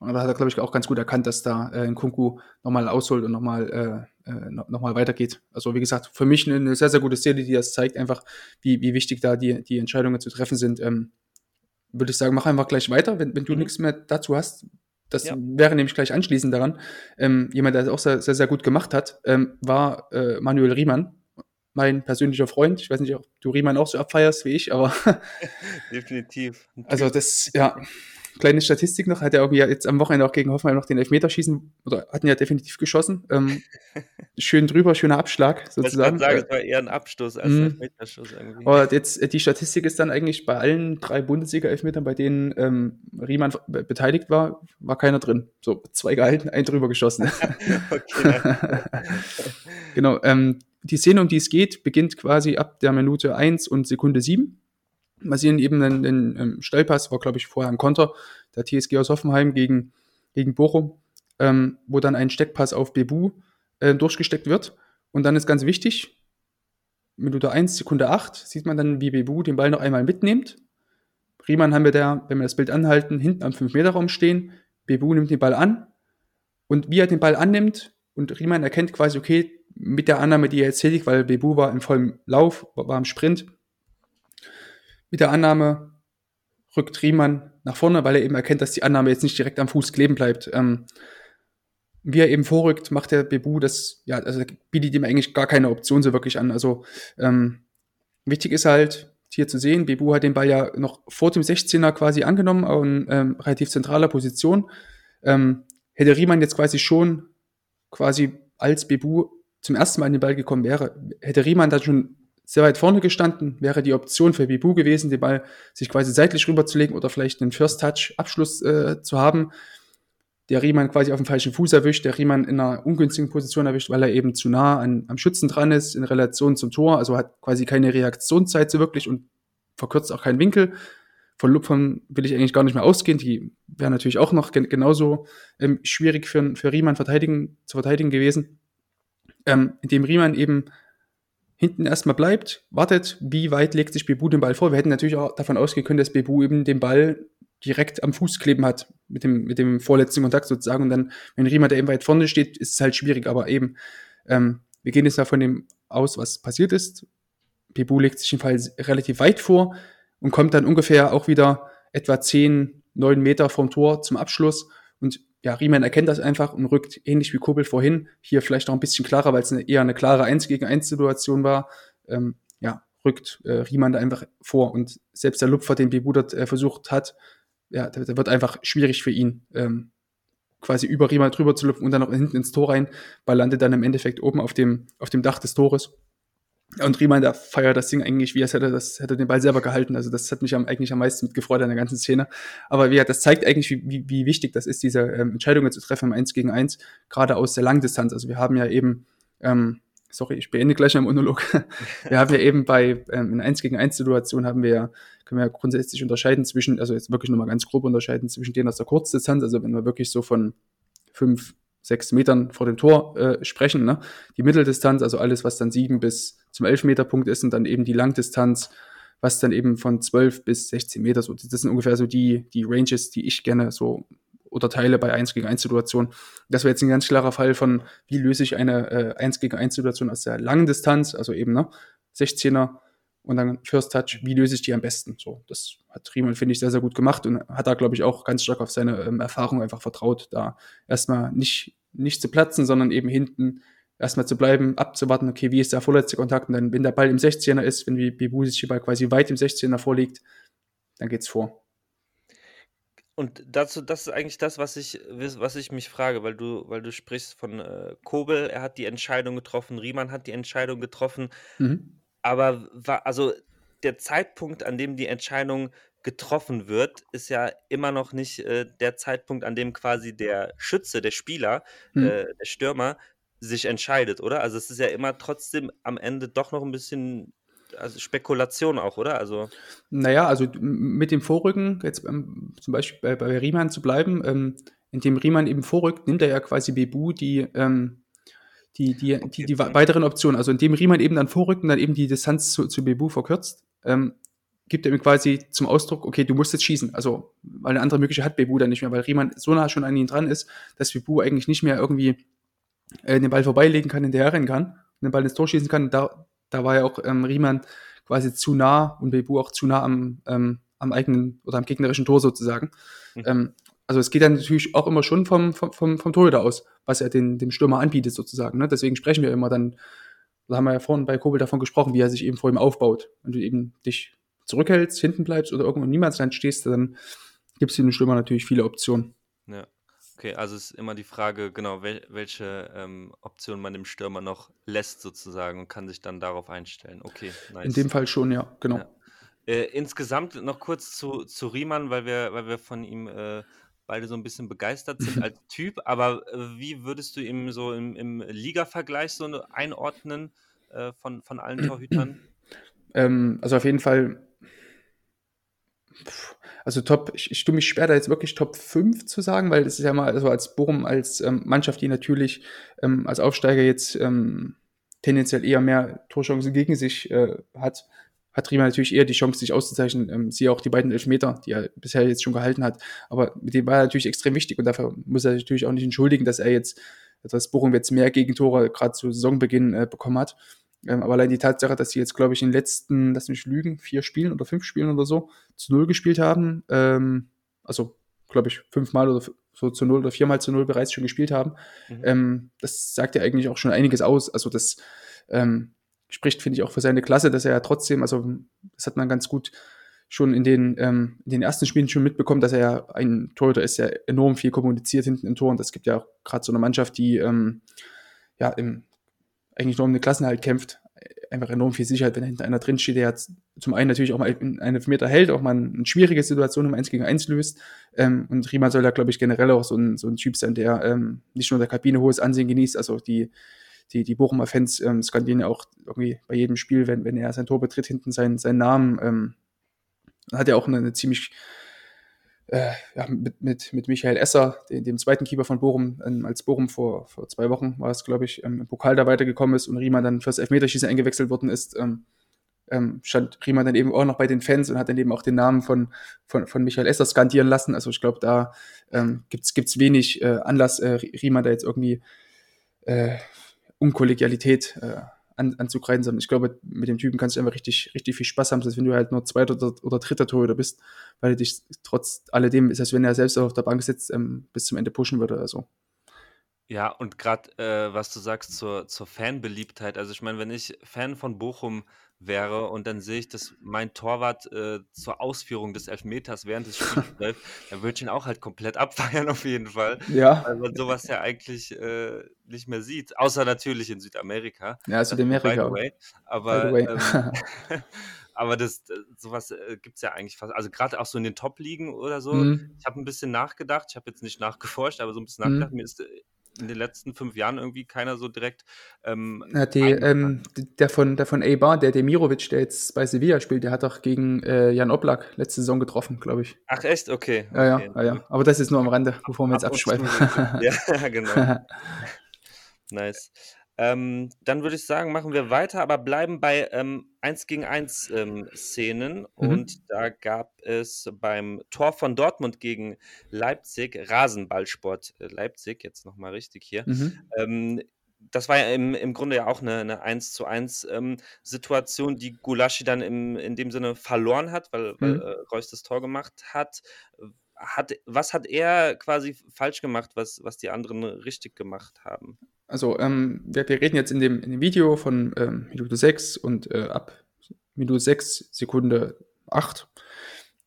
und da hat er, glaube ich, auch ganz gut erkannt, dass da äh, ein Kunku nochmal ausholt und nochmal äh, äh, nochmal weitergeht. Also wie gesagt, für mich eine, eine, sehr, sehr gute Szene, die das zeigt, einfach, wie, wie wichtig da die, die Entscheidungen zu treffen sind. Ähm, würde ich sagen, mach einfach gleich weiter, wenn, wenn du mhm. nichts mehr dazu hast, das ja. wäre nämlich gleich anschließend daran. Ähm, jemand, der das auch sehr, sehr, sehr gut gemacht hat, ähm, war äh, Manuel Riemann, mein persönlicher Freund. Ich weiß nicht, ob du Riemann auch so abfeierst wie ich, aber. Definitiv. Also, das, ja, kleine Statistik noch, hat er irgendwie jetzt am Wochenende auch gegen Hoffenheim noch den Elfmeterschießen, oder hatten ja definitiv geschossen. Ähm, schön drüber, schöner Abschlag sozusagen. Ich sagen, es war eher ein Abstoß als ein Elfmeterschuss irgendwie. Aber jetzt, äh, die Statistik ist dann eigentlich bei allen drei Bundesliga-Elfmetern, bei denen ähm, Riemann beteiligt war, war keiner drin. So, zwei gehalten, ein drüber geschossen. genau, ähm, die Szene, um die es geht, beginnt quasi ab der Minute 1 und Sekunde 7 wir sehen eben den, den ähm, Stellpass, war glaube ich vorher ein Konter, der TSG aus Hoffenheim gegen, gegen Bochum, ähm, wo dann ein Steckpass auf Bebu äh, durchgesteckt wird. Und dann ist ganz wichtig, Minute 1, Sekunde 8, sieht man dann, wie Bebu den Ball noch einmal mitnimmt. Riemann haben wir da, wenn wir das Bild anhalten, hinten am 5-Meter-Raum stehen. Bebu nimmt den Ball an. Und wie er den Ball annimmt und Riemann erkennt quasi, okay, mit der Annahme, die er jetzt tätigt, weil Bebu war im vollen Lauf, war im Sprint, mit der Annahme rückt Riemann nach vorne, weil er eben erkennt, dass die Annahme jetzt nicht direkt am Fuß kleben bleibt. Ähm, wie er eben vorrückt, macht der Bebu das, ja, also bietet ihm eigentlich gar keine Option so wirklich an. Also ähm, wichtig ist halt hier zu sehen, Bebu hat den Ball ja noch vor dem 16er quasi angenommen, in ähm, relativ zentraler Position. Ähm, hätte Riemann jetzt quasi schon quasi als Bebu zum ersten Mal in den Ball gekommen wäre, hätte Riemann dann schon sehr weit vorne gestanden, wäre die Option für Bibu gewesen, den Ball sich quasi seitlich rüberzulegen oder vielleicht einen First Touch Abschluss äh, zu haben. Der Riemann quasi auf dem falschen Fuß erwischt, der Riemann in einer ungünstigen Position erwischt, weil er eben zu nah an, am Schützen dran ist in Relation zum Tor, also hat quasi keine Reaktionszeit so wirklich und verkürzt auch keinen Winkel. Von Lupfern will ich eigentlich gar nicht mehr ausgehen, die wäre natürlich auch noch gen genauso ähm, schwierig für, für Riemann verteidigen, zu verteidigen gewesen. Ähm, indem Riemann eben hinten erstmal bleibt, wartet, wie weit legt sich Bebu den Ball vor. Wir hätten natürlich auch davon ausgehen können, dass Bebu eben den Ball direkt am Fuß kleben hat, mit dem, mit dem vorletzten Kontakt sozusagen. Und dann, wenn Riemann da eben weit vorne steht, ist es halt schwierig. Aber eben, ähm, wir gehen jetzt da von dem aus, was passiert ist. Bebu legt sich den Fall relativ weit vor und kommt dann ungefähr auch wieder etwa 10, 9 Meter vom Tor zum Abschluss. Und ja, Riemann erkennt das einfach und rückt ähnlich wie Kurbel vorhin, hier vielleicht noch ein bisschen klarer, weil es eine, eher eine klare 1 gegen 1 Situation war, ähm, ja, rückt äh, Riemann da einfach vor und selbst der Lupfer, den Bebudert äh, versucht hat, ja, der, der, wird einfach schwierig für ihn, ähm, quasi über Riemann drüber zu lupfen und dann noch hinten ins Tor rein, weil landet dann im Endeffekt oben auf dem, auf dem Dach des Tores. Und Riemann, feiert das Ding eigentlich, wie als hätte das, hätte den Ball selber gehalten. Also das hat mich am, eigentlich am meisten mitgefreut an der ganzen Szene. Aber wie, das zeigt eigentlich, wie, wie, wie wichtig das ist, diese ähm, Entscheidungen zu treffen im 1 gegen 1, gerade aus der Langdistanz. Also wir haben ja eben, ähm, sorry, ich beende gleich meinen Monolog. wir haben ja eben bei ähm, in 1 gegen 1 Situation haben wir ja, können wir ja grundsätzlich unterscheiden zwischen, also jetzt wirklich nochmal ganz grob unterscheiden zwischen denen aus der Kurzdistanz, also wenn wir wirklich so von fünf, sechs Metern vor dem Tor äh, sprechen. Ne? Die Mitteldistanz, also alles, was dann sieben bis zum Elfmeterpunkt ist, und dann eben die Langdistanz, was dann eben von zwölf bis 16 Meter, so, das sind ungefähr so die, die Ranges, die ich gerne so unterteile bei 1 gegen 1 Situationen. Das wäre jetzt ein ganz klarer Fall von, wie löse ich eine äh, 1 gegen 1 Situation aus der langen Distanz, also eben ne, 16er und dann First Touch, wie löse ich die am besten? So, das hat Riemann, finde ich, sehr, sehr gut gemacht und hat da, glaube ich, auch ganz stark auf seine ähm, Erfahrung einfach vertraut, da erstmal nicht, nicht zu platzen, sondern eben hinten erstmal zu bleiben, abzuwarten, okay, wie ist der vorletzte Kontakt und dann, wenn der Ball im 16er ist, wenn wie Bibu sich Ball quasi weit im 16er vorliegt, dann geht's vor. Und dazu, das ist eigentlich das, was ich, was ich mich frage, weil du, weil du sprichst von äh, Kobel, er hat die Entscheidung getroffen, Riemann hat die Entscheidung getroffen. Mhm. Aber war, also der Zeitpunkt, an dem die Entscheidung getroffen wird, ist ja immer noch nicht äh, der Zeitpunkt, an dem quasi der Schütze, der Spieler, hm. äh, der Stürmer sich entscheidet, oder? Also es ist ja immer trotzdem am Ende doch noch ein bisschen also Spekulation auch, oder? Also naja, also mit dem Vorrücken, jetzt ähm, zum Beispiel bei, bei Riemann zu bleiben, ähm, indem Riemann eben vorrückt, nimmt er ja quasi Bebu die, ähm, die, die, die, die, die weiteren Optionen. Also indem Riemann eben dann vorrückt und dann eben die Distanz zu, zu Bebu verkürzt, ähm, gibt er ihm quasi zum Ausdruck, okay, du musst jetzt schießen. Also, weil eine andere Möglichkeit hat Bebu dann nicht mehr, weil Riemann so nah schon an ihn dran ist, dass Bebu eigentlich nicht mehr irgendwie äh, den Ball vorbeilegen kann, hinterher rennen kann und den Ball ins Tor schießen kann. Da, da war ja auch ähm, Riemann quasi zu nah und Bebu auch zu nah am, ähm, am eigenen oder am gegnerischen Tor sozusagen. Mhm. Ähm, also es geht dann natürlich auch immer schon vom, vom, vom, vom Torhüter aus, was er den, dem Stürmer anbietet sozusagen. Ne? Deswegen sprechen wir immer dann, da haben wir ja vorhin bei Kobel davon gesprochen, wie er sich eben vor ihm aufbaut. Wenn du eben dich zurückhältst, hinten bleibst oder irgendwo im Niemandsland stehst, dann gibt es den Stürmer natürlich viele Optionen. Ja. Okay, also ist immer die Frage, genau, wel welche ähm, Option man dem Stürmer noch lässt sozusagen und kann sich dann darauf einstellen. Okay, nice. In dem Fall schon, ja, genau. Ja. Äh, insgesamt noch kurz zu, zu Riemann, weil wir, weil wir von ihm äh, beide so ein bisschen begeistert sind als Typ, aber äh, wie würdest du ihn so im, im Liga-Vergleich so einordnen äh, von, von allen Torhütern? Ähm, also auf jeden Fall, also Top, ich, ich tue mich schwer, da jetzt wirklich Top 5 zu sagen, weil das ist ja mal also als Bochum, als ähm, Mannschaft, die natürlich ähm, als Aufsteiger jetzt ähm, tendenziell eher mehr Torchancen gegen sich äh, hat, hat Riemann natürlich eher die Chance, sich auszuzeichnen. Ähm, siehe auch die beiden Elfmeter, die er bisher jetzt schon gehalten hat. Aber mit dem war er natürlich extrem wichtig und dafür muss er sich natürlich auch nicht entschuldigen, dass er jetzt, dass Bochum jetzt mehr Gegentore gerade zu Saisonbeginn äh, bekommen hat. Ähm, aber allein die Tatsache, dass sie jetzt, glaube ich, in den letzten, lass mich lügen, vier Spielen oder fünf Spielen oder so zu Null gespielt haben, ähm, also, glaube ich, fünfmal oder so zu Null oder viermal zu Null bereits schon gespielt haben, mhm. ähm, das sagt ja eigentlich auch schon einiges aus. Also das, ähm, spricht, finde ich, auch für seine Klasse, dass er ja trotzdem, also das hat man ganz gut schon in den, ähm, in den ersten Spielen schon mitbekommen, dass er ja ein Torhüter ist, der enorm viel kommuniziert hinten im Tor. Und das gibt ja auch gerade so eine Mannschaft, die ähm, ja im, eigentlich nur um den Klassenhalt kämpft, einfach enorm viel Sicherheit, wenn da hinten einer drinsteht, der jetzt zum einen natürlich auch mal einen Meter hält, auch mal eine schwierige Situation um eins gegen eins löst. Ähm, und Riemann soll da, glaube ich, generell auch so ein, so ein Typ sein, der ähm, nicht nur in der Kabine hohes Ansehen genießt, also die die, die Bochumer Fans ähm, skandieren ja auch irgendwie bei jedem Spiel, wenn, wenn er sein Tor betritt, hinten seinen, seinen Namen. Ähm, hat er auch eine, eine ziemlich äh, ja, mit, mit, mit Michael Esser, dem, dem zweiten Keeper von Bochum, ähm, als Bochum vor, vor zwei Wochen war es, glaube ich, ähm, im Pokal da weitergekommen ist und Riemann dann fürs Elfmeterschießen eingewechselt worden ist, ähm, ähm, stand Riemann dann eben auch noch bei den Fans und hat dann eben auch den Namen von, von, von Michael Esser skandieren lassen. Also ich glaube, da ähm, gibt's gibt's wenig äh, Anlass, äh, Riemann da jetzt irgendwie äh, um Kollegialität äh, an, anzugreifen, sondern ich glaube, mit dem Typen kannst du einfach richtig, richtig viel Spaß haben, als wenn du halt nur zweiter oder, oder dritter Torhüter bist, weil du dich trotz alledem ist, als wenn er selbst auf der Bank sitzt, ähm, bis zum Ende pushen würde. Also. Ja, und gerade äh, was du sagst zur, zur Fanbeliebtheit, also ich meine, wenn ich Fan von Bochum wäre und dann sehe ich, dass mein Torwart äh, zur Ausführung des Elfmeters während des Spiels läuft, dann würde ich ihn auch halt komplett abfeiern auf jeden Fall. Ja. Weil man sowas ja eigentlich äh, nicht mehr sieht. Außer natürlich in Südamerika. Ja, Südamerika. By the way. Aber, the way. ähm, aber das, sowas äh, gibt es ja eigentlich fast. Also gerade auch so in den Top-Ligen oder so. Mhm. Ich habe ein bisschen nachgedacht, ich habe jetzt nicht nachgeforscht, aber so ein bisschen mhm. nachgedacht. Mir ist äh, in den letzten fünf Jahren irgendwie keiner so direkt. Ähm, ja, die, ähm, der von, der von Eibar, der Demirovic, der jetzt bei Sevilla spielt, der hat doch gegen äh, Jan Oblak letzte Saison getroffen, glaube ich. Ach, echt? Okay. Ja, ja, okay. ja, ja. Aber das ist nur am Rande, bevor wir jetzt abschweifen. ja, genau. nice. Ähm, dann würde ich sagen, machen wir weiter, aber bleiben bei ähm, 1 gegen 1 ähm, Szenen. Mhm. Und da gab es beim Tor von Dortmund gegen Leipzig, Rasenballsport äh, Leipzig, jetzt nochmal richtig hier. Mhm. Ähm, das war ja im, im Grunde ja auch eine, eine 1 zu 1 ähm, Situation, die Gulaschi dann im, in dem Sinne verloren hat, weil, weil mhm. äh, Reus das Tor gemacht hat. Hat. Was hat er quasi falsch gemacht, was, was die anderen richtig gemacht haben? Also ähm, wir, wir, reden jetzt in dem, in dem Video von ähm, Minute 6 und äh, ab Minute 6, Sekunde 8.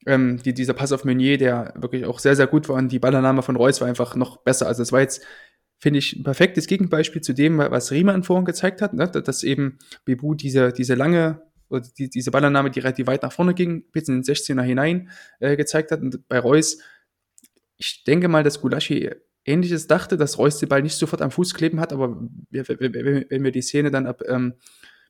Ähm, die, dieser Pass auf Meunier, der wirklich auch sehr, sehr gut war und die Ballannahme von Reus war einfach noch besser. Also es war jetzt, finde ich, ein perfektes Gegenbeispiel zu dem, was Riemann vorhin gezeigt hat, ne? dass eben Bebu diese, diese lange die, diese Ballannahme, die relativ weit nach vorne ging, bis in den 16er hinein äh, gezeigt hat. Und bei Reus, ich denke mal, dass Gulaschi Ähnliches dachte, dass Reus den Ball nicht sofort am Fuß kleben hat, aber wenn wir die Szene dann ab ähm,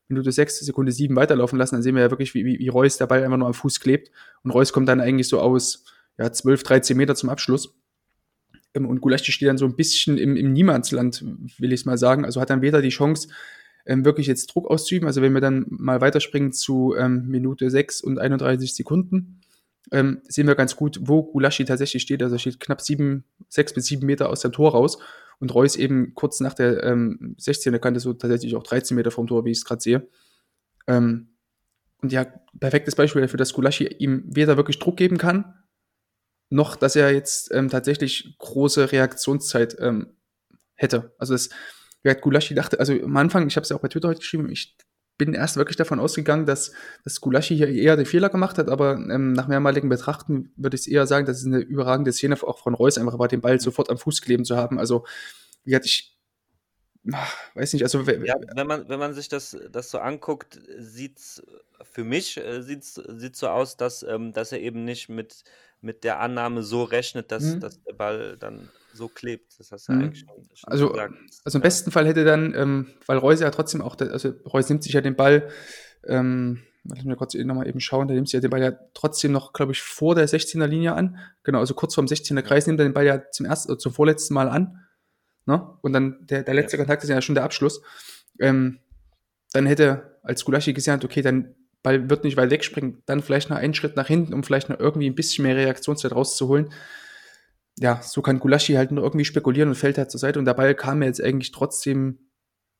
Minute 6, Sekunde 7 weiterlaufen lassen, dann sehen wir ja wirklich, wie, wie, Reus der Ball einfach nur am Fuß klebt. Und Reus kommt dann eigentlich so aus ja, 12, 13 Meter zum Abschluss. Ähm, und Gulaschi steht dann so ein bisschen im, im Niemandsland, will ich es mal sagen. Also hat dann weder die Chance, ähm, wirklich jetzt Druck auszuüben. Also wenn wir dann mal weiterspringen zu ähm, Minute 6 und 31 Sekunden, ähm, sehen wir ganz gut, wo Gulaschi tatsächlich steht. Also er steht knapp sieben, sechs bis sieben Meter aus dem Tor raus und Reus eben kurz nach der ähm, 16er Kante so tatsächlich auch 13 Meter vom Tor, wie ich es gerade sehe. Ähm, und ja, perfektes Beispiel dafür, dass Gulaschi ihm weder wirklich Druck geben kann, noch dass er jetzt ähm, tatsächlich große Reaktionszeit ähm, hätte. Also das, ja, Gulaschi dachte, also am Anfang, ich habe es ja auch bei Twitter heute geschrieben, ich bin erst wirklich davon ausgegangen, dass, dass Gulaschi hier eher den Fehler gemacht hat, aber ähm, nach mehrmaligen Betrachten würde ich eher sagen, dass es eine überragende Szene auch von Reus einfach war, den Ball sofort am Fuß kleben zu haben. Also, wie hatte ich, ach, weiß nicht, also. Ja, wenn man, wenn man sich das, das so anguckt, sieht es für mich äh, sieht's, sieht's so aus, dass, ähm, dass er eben nicht mit, mit der Annahme so rechnet, dass, mhm. dass der Ball dann so klebt. Das hast du mhm. eigentlich schon, schon also, gesagt. Also im besten Fall hätte dann, ähm, weil Reus ja trotzdem auch, der, also Reus nimmt sich ja den Ball, ähm, lass mich kurz nochmal eben schauen, der nimmt sich ja den Ball ja trotzdem noch, glaube ich, vor der 16er Linie an. Genau, also kurz vorm 16er Kreis nimmt er den Ball ja zum ersten, oder zum vorletzten Mal an. Ne? Und dann der, der letzte ja. Kontakt ist ja schon der Abschluss. Ähm, dann hätte als Gulaschi gesagt, okay, dann Ball wird nicht weit wegspringen, dann vielleicht noch einen Schritt nach hinten, um vielleicht noch irgendwie ein bisschen mehr Reaktionszeit rauszuholen ja, so kann Gulaschi halt nur irgendwie spekulieren und fällt halt zur Seite. Und der Ball kam jetzt eigentlich trotzdem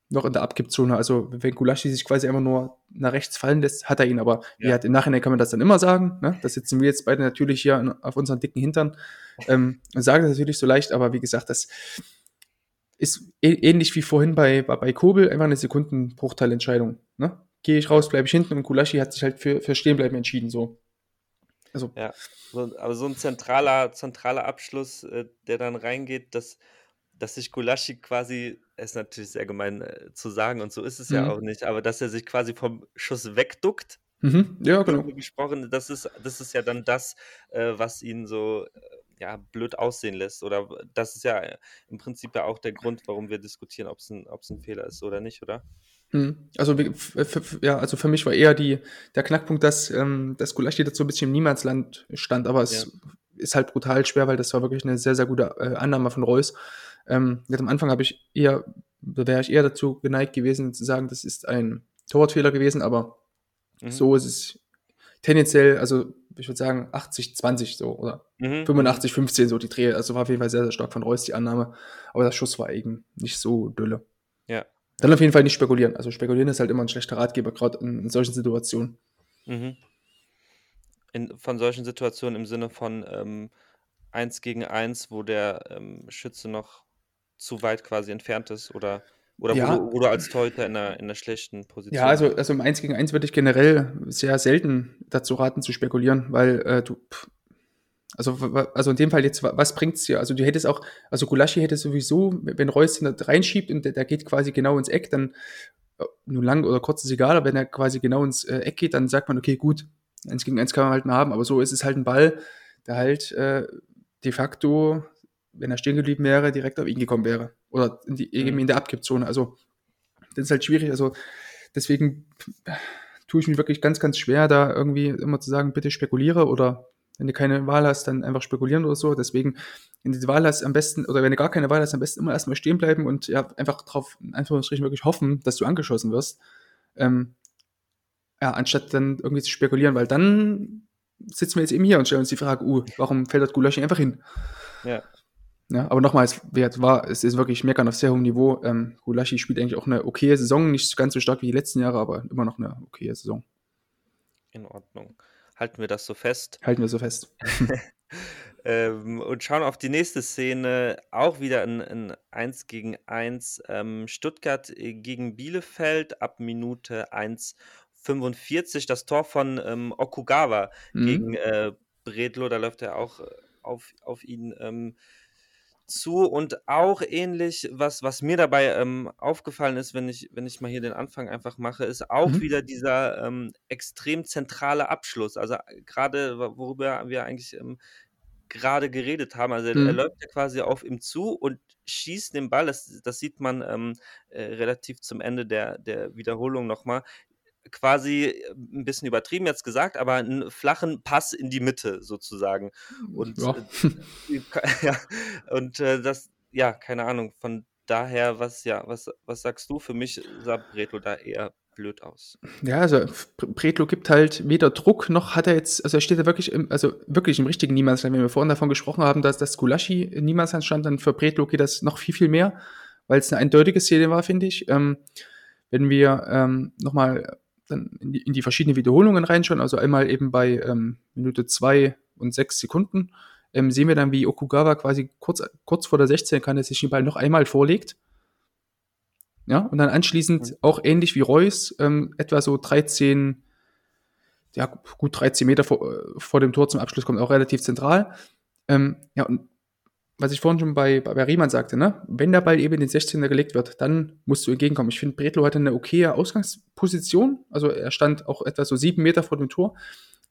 noch in der Abgibzone. Also wenn Gulaschi sich quasi einfach nur nach rechts fallen lässt, hat er ihn. Aber ja. ja im Nachhinein kann man das dann immer sagen. Ne? Das sitzen wir jetzt beide natürlich hier auf unseren dicken Hintern ähm, und sagen das natürlich so leicht. Aber wie gesagt, das ist ähnlich wie vorhin bei, bei Kobel, einfach eine Sekundenbruchteilentscheidung. Ne? Gehe ich raus, bleibe ich hinten und Gulaschi hat sich halt für, für Stehenbleiben entschieden. So. Also, ja, so, aber so ein zentraler, zentraler Abschluss, äh, der dann reingeht, dass, dass sich Gulaschi quasi, ist natürlich sehr gemein äh, zu sagen und so ist es mhm. ja auch nicht, aber dass er sich quasi vom Schuss wegduckt. Mhm. Ja, genau. Gesprochen, das ist, das ist ja dann das, äh, was ihn so äh, ja, blöd aussehen lässt. Oder das ist ja im Prinzip ja auch der Grund, warum wir diskutieren, ob es ein, ein Fehler ist oder nicht, oder? Hm. Also, ja, also für mich war eher die, der Knackpunkt, dass, ähm, dass Gulaschi dazu ein bisschen im Niemandsland stand, aber es ja. ist halt brutal schwer, weil das war wirklich eine sehr, sehr gute äh, Annahme von Reus. Ähm, jetzt am Anfang habe ich eher, wäre ich eher dazu geneigt gewesen zu sagen, das ist ein Torwartfehler gewesen, aber mhm. so ist es tendenziell, also ich würde sagen 80, 20 so oder mhm. 85, 15 so die Dreh. Also war auf jeden Fall sehr, sehr stark von Reus die Annahme, aber der Schuss war eben nicht so dünne. Dann auf jeden Fall nicht spekulieren. Also spekulieren ist halt immer ein schlechter Ratgeber, gerade in, in, solchen Situationen. Mhm. In, von solchen Situationen im Sinne von ähm, 1 gegen 1, wo der ähm, Schütze noch zu weit quasi entfernt ist oder, oder ja. wo, du, wo, du, als Torhüter in einer, in einer schlechten Position Ja, also, also im 1 gegen 1 würde ich generell sehr selten dazu raten zu spekulieren, weil äh, du, pff, also, also in dem Fall jetzt, was bringt's dir? Also du hättest auch, also Gulaschi hätte sowieso, wenn Reus ihn reinschiebt und der, der, geht quasi genau ins Eck, dann äh, nur lang oder kurz ist egal, aber wenn er quasi genau ins äh, Eck geht, dann sagt man, okay, gut, eins gegen eins kann man halt mal haben, aber so ist es halt ein Ball, der halt äh, de facto wenn er stehen geblieben wäre, direkt auf ihn gekommen wäre. Oder in die, eben mhm. in der Abkippzone. Also, das ist halt schwierig. Also, deswegen tue ich mich wirklich ganz, ganz schwer, da irgendwie immer zu sagen, bitte spekuliere oder wenn du keine Wahl hast, dann einfach spekulieren oder so. Deswegen, wenn du die Wahl hast, am besten, oder wenn du gar keine Wahl hast, am besten immer erstmal stehen bleiben und ja, einfach drauf, in Anführungsstrichen, wirklich hoffen, dass du angeschossen wirst. Ähm, ja, anstatt dann irgendwie zu spekulieren, weil dann sitzen wir jetzt eben hier und stellen uns die Frage, uh, warum fällt das Gulaschi einfach hin? Ja. Ja, aber nochmals, es war, es ist wirklich meckern auf sehr hohem Niveau. Ähm, Gulaschi spielt eigentlich auch eine okaye Saison, nicht ganz so stark wie die letzten Jahre, aber immer noch eine okaye Saison. In Ordnung. Halten wir das so fest. Halten wir so fest. ähm, und schauen auf die nächste Szene. Auch wieder ein, ein 1 gegen 1. Ähm, Stuttgart äh, gegen Bielefeld ab Minute 1,45. Das Tor von ähm, Okugawa mhm. gegen äh, Bredlo. Da läuft er auch äh, auf, auf ihn. Zu und auch ähnlich, was, was mir dabei ähm, aufgefallen ist, wenn ich, wenn ich mal hier den Anfang einfach mache, ist auch mhm. wieder dieser ähm, extrem zentrale Abschluss. Also äh, gerade, worüber wir eigentlich ähm, gerade geredet haben. Also mhm. er, läuft ja quasi auf ihm zu und schießt den Ball. Das, das sieht man ähm, äh, relativ zum Ende der, der Wiederholung nochmal quasi äh, ein bisschen übertrieben jetzt gesagt, aber einen flachen Pass in die Mitte sozusagen. Und ja, äh, ja und äh, das, ja, keine Ahnung, von daher, was, ja, was, was sagst du? Für mich sah Bretlo da eher blöd aus. Ja, also Bretlo gibt halt weder Druck noch hat er jetzt, also er steht da wirklich im, also wirklich im richtigen Niemandsland. Wenn wir vorhin davon gesprochen haben, dass das Gulaschi in Niemandsland stand, dann für Bretlo geht das noch viel, viel mehr, weil es eine eindeutige Szene war, finde ich. Ähm, wenn wir ähm, nochmal dann in die, in die verschiedenen Wiederholungen reinschauen, also einmal eben bei ähm, Minute zwei und sechs Sekunden, ähm, sehen wir dann, wie Okugawa quasi kurz, kurz vor der 16 kann er sich den Ball noch einmal vorlegt. Ja, und dann anschließend mhm. auch ähnlich wie Reus, ähm, etwa so 13, ja, gut 13 Meter vor, äh, vor dem Tor zum Abschluss kommt, auch relativ zentral. Ähm, ja, und was ich vorhin schon bei, bei Riemann sagte, ne? wenn der Ball eben in den 16er gelegt wird, dann musst du entgegenkommen. Ich finde, Bretlo hatte eine okaye Ausgangsposition, also er stand auch etwa so sieben Meter vor dem Tor,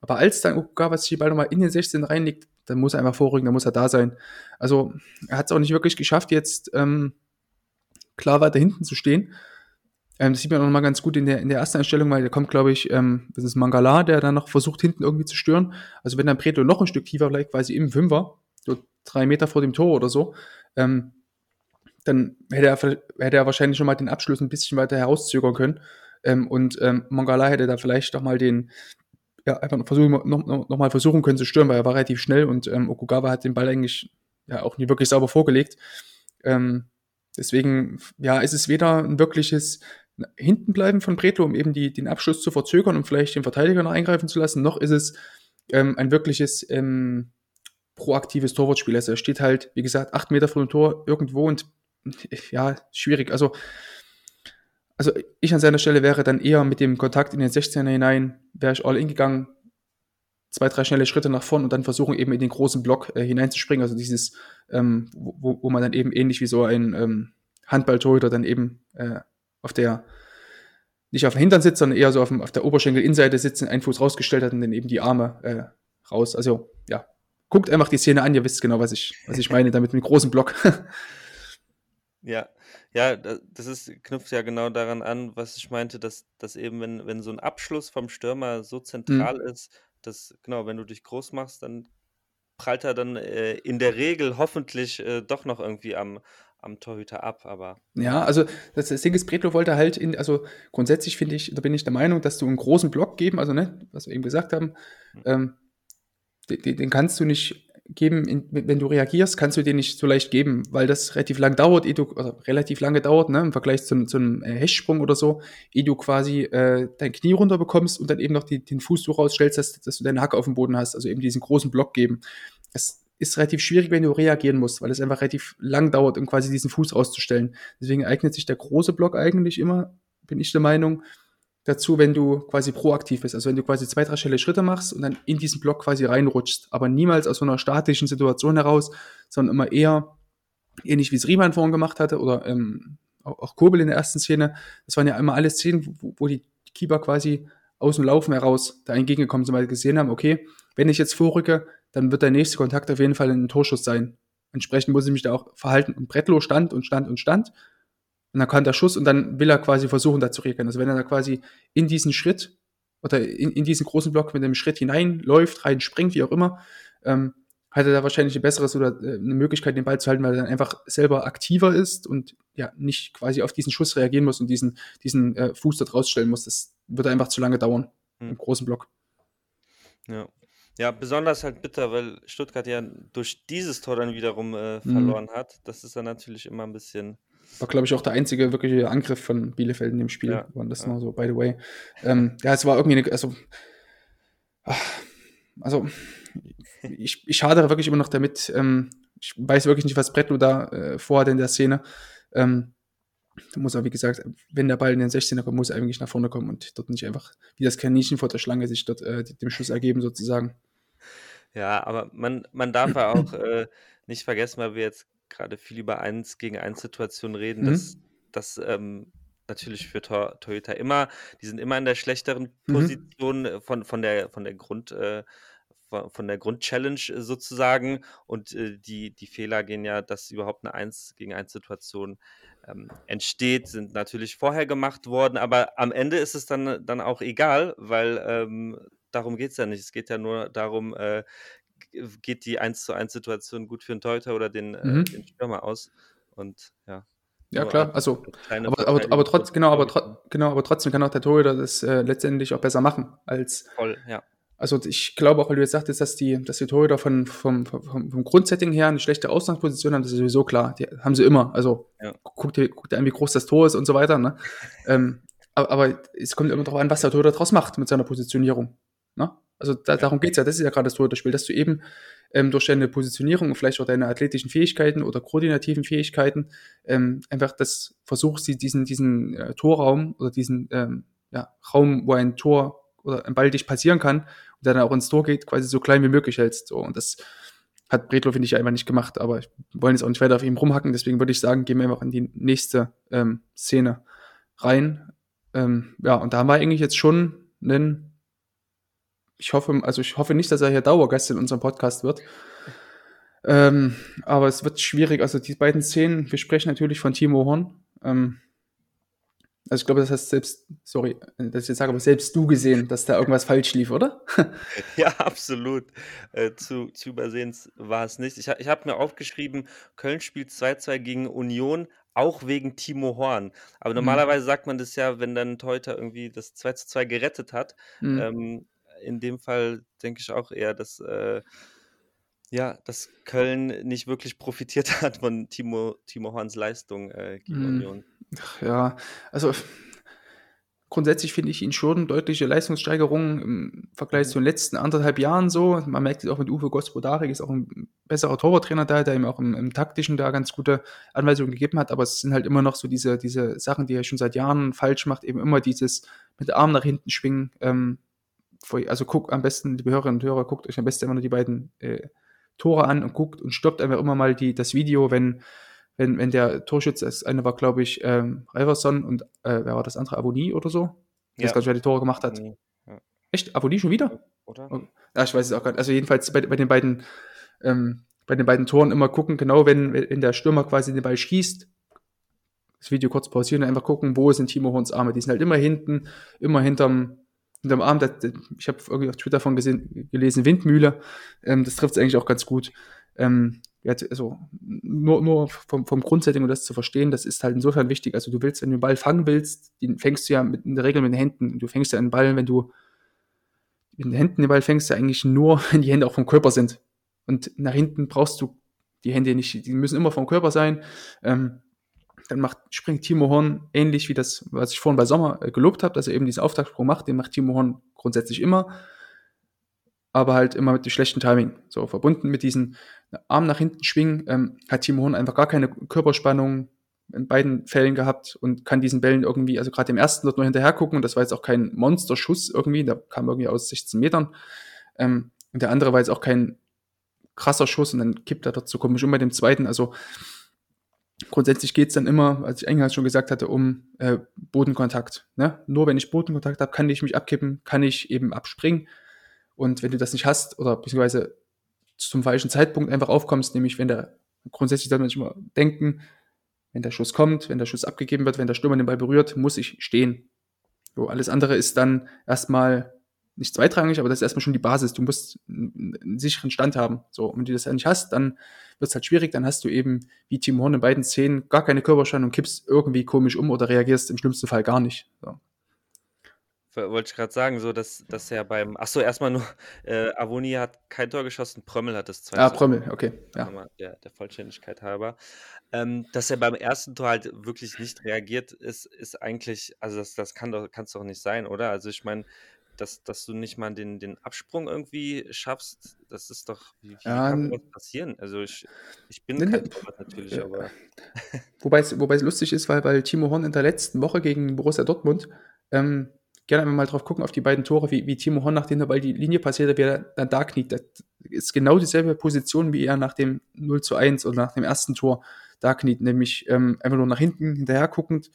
aber als dann Okugawa sich die Ball nochmal in den 16 reinlegt, dann muss er einfach vorrücken, dann muss er da sein. Also er hat es auch nicht wirklich geschafft, jetzt ähm, klar weiter hinten zu stehen. Ähm, das sieht man auch nochmal ganz gut in der, in der ersten Einstellung, weil da kommt, glaube ich, ähm, das ist Mangala, der dann noch versucht, hinten irgendwie zu stören. Also wenn dann Bretlo noch ein Stück tiefer bleibt, quasi im Fünfer, so drei Meter vor dem Tor oder so, ähm, dann hätte er, hätte er wahrscheinlich schon mal den Abschluss ein bisschen weiter herauszögern können. Ähm, und ähm, Mangala hätte da vielleicht doch mal den, ja, einfach noch, versuchen, noch, noch, noch mal versuchen können zu stören, weil er war relativ schnell und ähm, Okugawa hat den Ball eigentlich ja auch nie wirklich sauber vorgelegt. Ähm, deswegen, ja, ist es weder ein wirkliches Hintenbleiben von Bretlo, um eben die, den Abschluss zu verzögern und vielleicht den Verteidiger noch eingreifen zu lassen, noch ist es ähm, ein wirkliches ähm, proaktives Torwartspiel. Also er steht halt, wie gesagt, acht Meter vor dem Tor irgendwo und ja, schwierig. Also, also ich an seiner Stelle wäre dann eher mit dem Kontakt in den 16er hinein, wäre ich all in gegangen, zwei, drei schnelle Schritte nach vorn und dann versuchen eben in den großen Block äh, hineinzuspringen. Also dieses, ähm, wo, wo man dann eben ähnlich wie so ein ähm, Handballtorhüter dann eben äh, auf der nicht auf dem Hintern sitzt, sondern eher so auf, dem, auf der Oberschenkelinnenseite sitzt, einen Fuß rausgestellt hat und dann eben die Arme äh, raus. Also ja, guckt einfach die Szene an, ihr wisst genau, was ich, was ich meine, damit mit einem großen Block. ja, ja, das ist, knüpft ja genau daran an, was ich meinte, dass, dass eben, wenn, wenn so ein Abschluss vom Stürmer so zentral mhm. ist, dass, genau, wenn du dich groß machst, dann prallt er dann äh, in der Regel hoffentlich äh, doch noch irgendwie am, am Torhüter ab, aber. Ja, also das, das Ding ist, Bretlo wollte halt in, also grundsätzlich finde ich, da bin ich der Meinung, dass du einen großen Block geben, also ne, was wir eben gesagt haben, mhm. ähm, den, den kannst du nicht geben, in, wenn du reagierst, kannst du den nicht so leicht geben, weil das relativ lang dauert, du, also relativ lange dauert, ne, im Vergleich zu, zu einem äh, Hechtsprung oder so, ehe du quasi äh, dein Knie runter bekommst und dann eben noch die, den Fuß so rausstellst, dass, dass du deine Hacke auf dem Boden hast, also eben diesen großen Block geben. Das ist relativ schwierig, wenn du reagieren musst, weil es einfach relativ lang dauert, um quasi diesen Fuß rauszustellen. Deswegen eignet sich der große Block eigentlich immer, bin ich der Meinung, dazu, wenn du quasi proaktiv bist. Also wenn du quasi zwei, drei schnelle Schritte machst und dann in diesen Block quasi reinrutschst, aber niemals aus so einer statischen Situation heraus, sondern immer eher ähnlich wie es Riemann vorhin gemacht hatte oder ähm, auch, Kobel in der ersten Szene. Das waren ja immer alle Szenen, wo, wo die Keeper quasi aus dem Laufen heraus da entgegengekommen sind, weil sie gesehen haben, okay, wenn ich jetzt vorrücke, dann wird der nächste Kontakt auf jeden Fall ein Torschuss sein. Entsprechend muss ich mich da auch verhalten. Und Bretlo stand und stand und stand. Und dann kam der Schuss und dann will er quasi versuchen, da zu reagieren. Also wenn er da quasi in diesen Schritt oder in, in diesen großen Block mit dem Schritt hineinläuft, rein springt, wie auch immer, ähm, hat er da wahrscheinlich ein besseres oder äh, eine Möglichkeit, den Ball zu halten, weil er dann einfach selber aktiver ist und ja nicht quasi auf diesen Schuss reagieren muss und diesen, diesen äh, Fuß dort rausstellen muss. Das würde einfach zu lange dauern hm. im großen Block. Ja. Ja, besonders halt bitter, weil Stuttgart ja durch dieses Tor dann wiederum äh, mhm. verloren mhm. hat. Das ist dann natürlich immer ein bisschen. War, glaube ich, auch der einzige wirkliche Angriff von Bielefeld in dem Spiel. Ja, War das ja. nur so, by the way. Ähm, ja, es war irgendwie eine, also, also ich, ich hadere wirklich immer noch damit. Ähm, ich weiß wirklich nicht, was Bretlo da äh, vorhat in der Szene. Ähm, da muss er, wie gesagt, wenn der Ball in den 16er kommt, muss er eigentlich nach vorne kommen und dort nicht einfach wie das Kaninchen vor der Schlange sich dort äh, dem Schuss ergeben, sozusagen. Ja, aber man, man darf ja auch äh, nicht vergessen, weil wir jetzt gerade viel über 1 gegen 1 Situationen reden, mhm. dass, dass ähm, natürlich für Tor Toyota immer, die sind immer in der schlechteren mhm. Position mhm. von, von der, von der Grund, äh, von der Grundchallenge sozusagen. Und äh, die, die Fehler gehen ja, dass überhaupt eine 1 gegen 1 Situation ähm, entsteht, sind natürlich vorher gemacht worden, aber am Ende ist es dann, dann auch egal, weil ähm, darum geht es ja nicht. Es geht ja nur darum, äh, geht die 1 zu 1 Situation gut für den Teuter oder den, äh, mhm. äh, den Stürmer aus. Und ja. Ja, klar, also, aber, aber, aber, trotz, genau, aber, tro genau, aber trotzdem kann auch der Torhüter das äh, letztendlich auch besser machen als, Voll, ja. Also ich glaube auch, weil du jetzt sagtest, dass die, dass die Torhüter von, vom, vom, vom Grundsetting her eine schlechte Ausgangsposition haben, das ist sowieso klar. Die haben sie immer. Also ja. guck, dir, guck dir an, wie groß das Tor ist und so weiter. Ne? ähm, aber, aber, es kommt immer darauf an, was der Torhüter daraus macht mit seiner Positionierung. Ne? Also da, darum geht's ja, das ist ja gerade das Torhüterspiel, dass du eben ähm, durch deine Positionierung und vielleicht auch deine athletischen Fähigkeiten oder koordinativen Fähigkeiten ähm, einfach das versuchst, diesen, diesen äh, Torraum oder diesen ähm, ja, Raum, wo ein Tor oder ein Ball dich passieren kann und der dann auch ins Tor geht, quasi so klein wie möglich hältst. So. Und das hat Bredlo, finde ich, einfach nicht gemacht. Aber wir wollen jetzt auch nicht weiter auf ihm rumhacken. Deswegen würde ich sagen, gehen wir einfach in die nächste ähm, Szene rein. Ähm, ja, und da haben wir eigentlich jetzt schon einen, ich hoffe, also ich hoffe nicht, dass er hier Dauergast in unserem Podcast wird. Ähm, aber es wird schwierig. Also die beiden Szenen, wir sprechen natürlich von Timo Horn. Ähm, also ich glaube, das hast selbst, sorry, dass ich jetzt sage, aber selbst du gesehen, dass da irgendwas falsch lief, oder? ja, absolut. Äh, zu, zu übersehen war es nicht. Ich, ich habe mir aufgeschrieben, Köln spielt 2-2 gegen Union, auch wegen Timo Horn. Aber mhm. normalerweise sagt man das ja, wenn dann Teuter irgendwie das 2-2 gerettet hat. Mhm. Ähm, in dem Fall denke ich auch eher, dass, äh, ja, dass Köln nicht wirklich profitiert hat von Timo, Timo Horns Leistung äh, gegen mhm. Union. Ja, also grundsätzlich finde ich ihn schon deutliche Leistungssteigerungen im Vergleich mhm. zu den letzten anderthalb Jahren so. Man merkt es auch mit Uwe Gospodarek, ist auch ein besserer Torwarttrainer da, der ihm auch im, im, Taktischen da ganz gute Anweisungen gegeben hat, aber es sind halt immer noch so diese, diese Sachen, die er schon seit Jahren falsch macht, eben immer dieses mit Arm nach hinten schwingen. Ähm, also guckt am besten, liebe Hörerinnen und Hörer, guckt euch am besten immer nur die beiden äh, Tore an und guckt und stoppt einfach immer mal die, das Video, wenn wenn, wenn der Torschütze, das eine war, glaube ich, ähm, Iverson und äh, wer war das andere? Avoni oder so? Ich ja. weiß gar nicht, wer die Tore gemacht hat. Ja. Echt? Avoni schon wieder? Oder? Oh, ja, ich weiß es auch gar nicht. Also jedenfalls bei, bei den beiden ähm, bei den beiden Toren immer gucken, genau wenn, wenn der Stürmer quasi den Ball schießt, das Video kurz pausieren und einfach gucken, wo sind Timo Horns Arme. Die sind halt immer hinten, immer hinterm, hinterm Arm. Das, ich habe irgendwie auf Twitter von gesehen, gelesen, Windmühle. Ähm, das trifft es eigentlich auch ganz gut. Ähm, also nur, nur vom, vom Grundsetting, um das zu verstehen, das ist halt insofern wichtig. Also du willst, wenn du den Ball fangen willst, den fängst du ja mit, in der Regel mit den Händen. Du fängst ja einen Ball, wenn du mit den Händen den Ball fängst, ja eigentlich nur, wenn die Hände auch vom Körper sind. Und nach hinten brauchst du die Hände nicht, die müssen immer vom Körper sein. Ähm, dann macht, springt Timo Horn ähnlich wie das, was ich vorhin bei Sommer äh, gelobt habe, dass er eben diesen Auftaktsprung macht, den macht Timo Horn grundsätzlich immer aber halt immer mit dem schlechten Timing. So verbunden mit diesen Arm nach hinten schwingen, ähm, hat Timo Horn einfach gar keine Körperspannung in beiden Fällen gehabt und kann diesen Bällen irgendwie, also gerade im ersten dort nur hinterher gucken und das war jetzt auch kein Monsterschuss irgendwie, der kam irgendwie aus 16 Metern. Ähm, und der andere war jetzt auch kein krasser Schuss und dann kippt er so komisch um bei dem zweiten. Also grundsätzlich geht's dann immer, als ich eingangs schon gesagt hatte, um äh, Bodenkontakt. Ne? Nur wenn ich Bodenkontakt habe, kann ich mich abkippen, kann ich eben abspringen und wenn du das nicht hast oder beziehungsweise zum falschen Zeitpunkt einfach aufkommst, nämlich wenn der grundsätzlich sollte man sich immer denken, wenn der Schuss kommt, wenn der Schuss abgegeben wird, wenn der Stürmer den Ball berührt, muss ich stehen. So, alles andere ist dann erstmal nicht zweitrangig, aber das ist erstmal schon die Basis. Du musst einen sicheren Stand haben. So, und wenn du das ja nicht hast, dann wird es halt schwierig. Dann hast du eben, wie Team Horn in beiden Szenen, gar keine Körperspannung und kippst irgendwie komisch um oder reagierst im schlimmsten Fall gar nicht. So. Wollte ich gerade sagen, so dass, dass er beim. Achso, erstmal nur, äh, Avoni hat kein Tor geschossen, Prömmel hat das zweite. Ah, Prömmel, okay. Ja. Der, der Vollständigkeit halber. Ähm, dass er beim ersten Tor halt wirklich nicht reagiert, ist, ist eigentlich, also das, das kann doch, kann's doch nicht sein, oder? Also ich meine, dass, dass du nicht mal den, den Absprung irgendwie schaffst, das ist doch, wie, wie ja, kann das passieren? Also ich, ich bin ne, kein Torwart natürlich, ja. aber. Wobei es, lustig ist, weil, weil Timo Horn in der letzten Woche gegen Borussia Dortmund ähm, gerne mal drauf gucken, auf die beiden Tore, wie, wie Timo Horn, nachdem der Ball die Linie passiert, wie er dann da kniet. Das ist genau dieselbe Position, wie er nach dem 0 zu 1 oder nach dem ersten Tor da kniet, nämlich ähm, einfach nur nach hinten hinterher guckend.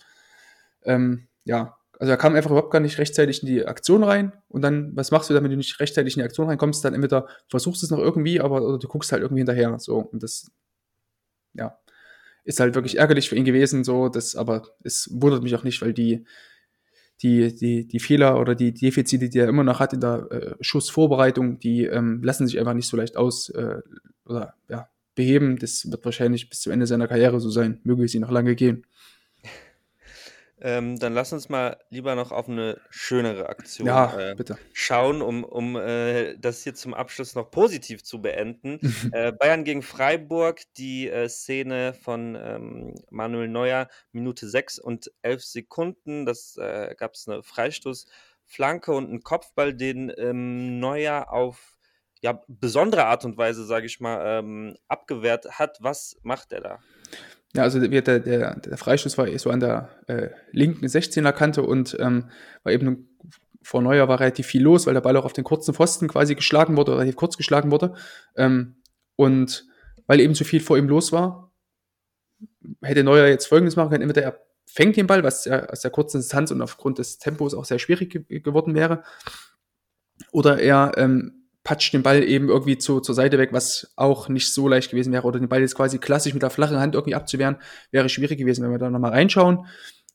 Ähm, ja, also er kam einfach überhaupt gar nicht rechtzeitig in die Aktion rein. Und dann, was machst du wenn du nicht rechtzeitig in die Aktion reinkommst? Dann entweder versuchst du es noch irgendwie, aber oder du guckst halt irgendwie hinterher. So, und das, ja, ist halt wirklich ärgerlich für ihn gewesen. So, das, aber es wundert mich auch nicht, weil die, die, die, die Fehler oder die Defizite, die er immer noch hat in der äh, Schussvorbereitung, die ähm, lassen sich einfach nicht so leicht aus äh, oder ja, beheben. Das wird wahrscheinlich bis zum Ende seiner Karriere so sein. Möge es ihn noch lange gehen. Ähm, dann lass uns mal lieber noch auf eine schönere Aktion Ja, äh, schauen, um, um äh, das hier zum Abschluss noch positiv zu beenden. äh, Bayern gegen Freiburg, die äh, Szene von ähm, Manuel Neuer, Minute 6 und 11 Sekunden. Das äh, gab es eine Freistoßflanke und einen Kopfball, den ähm, Neuer auf ja, besondere Art und Weise, sage ich mal, ähm, abgewehrt hat. Was macht er da? Ja, also der, der, der Freistoß war so an der äh, linken 16er Kante und ähm, war eben vor Neuer war relativ viel los, weil der Ball auch auf den kurzen Pfosten quasi geschlagen wurde, relativ kurz geschlagen wurde. Ähm, und weil eben zu viel vor ihm los war, hätte Neuer jetzt folgendes machen können. Entweder er fängt den Ball, was ja aus der kurzen Distanz und aufgrund des Tempos auch sehr schwierig ge geworden wäre. Oder er ähm, patscht den Ball eben irgendwie zu, zur Seite weg, was auch nicht so leicht gewesen wäre. Oder den Ball jetzt quasi klassisch mit der flachen Hand irgendwie abzuwehren, wäre schwierig gewesen, wenn wir da nochmal reinschauen.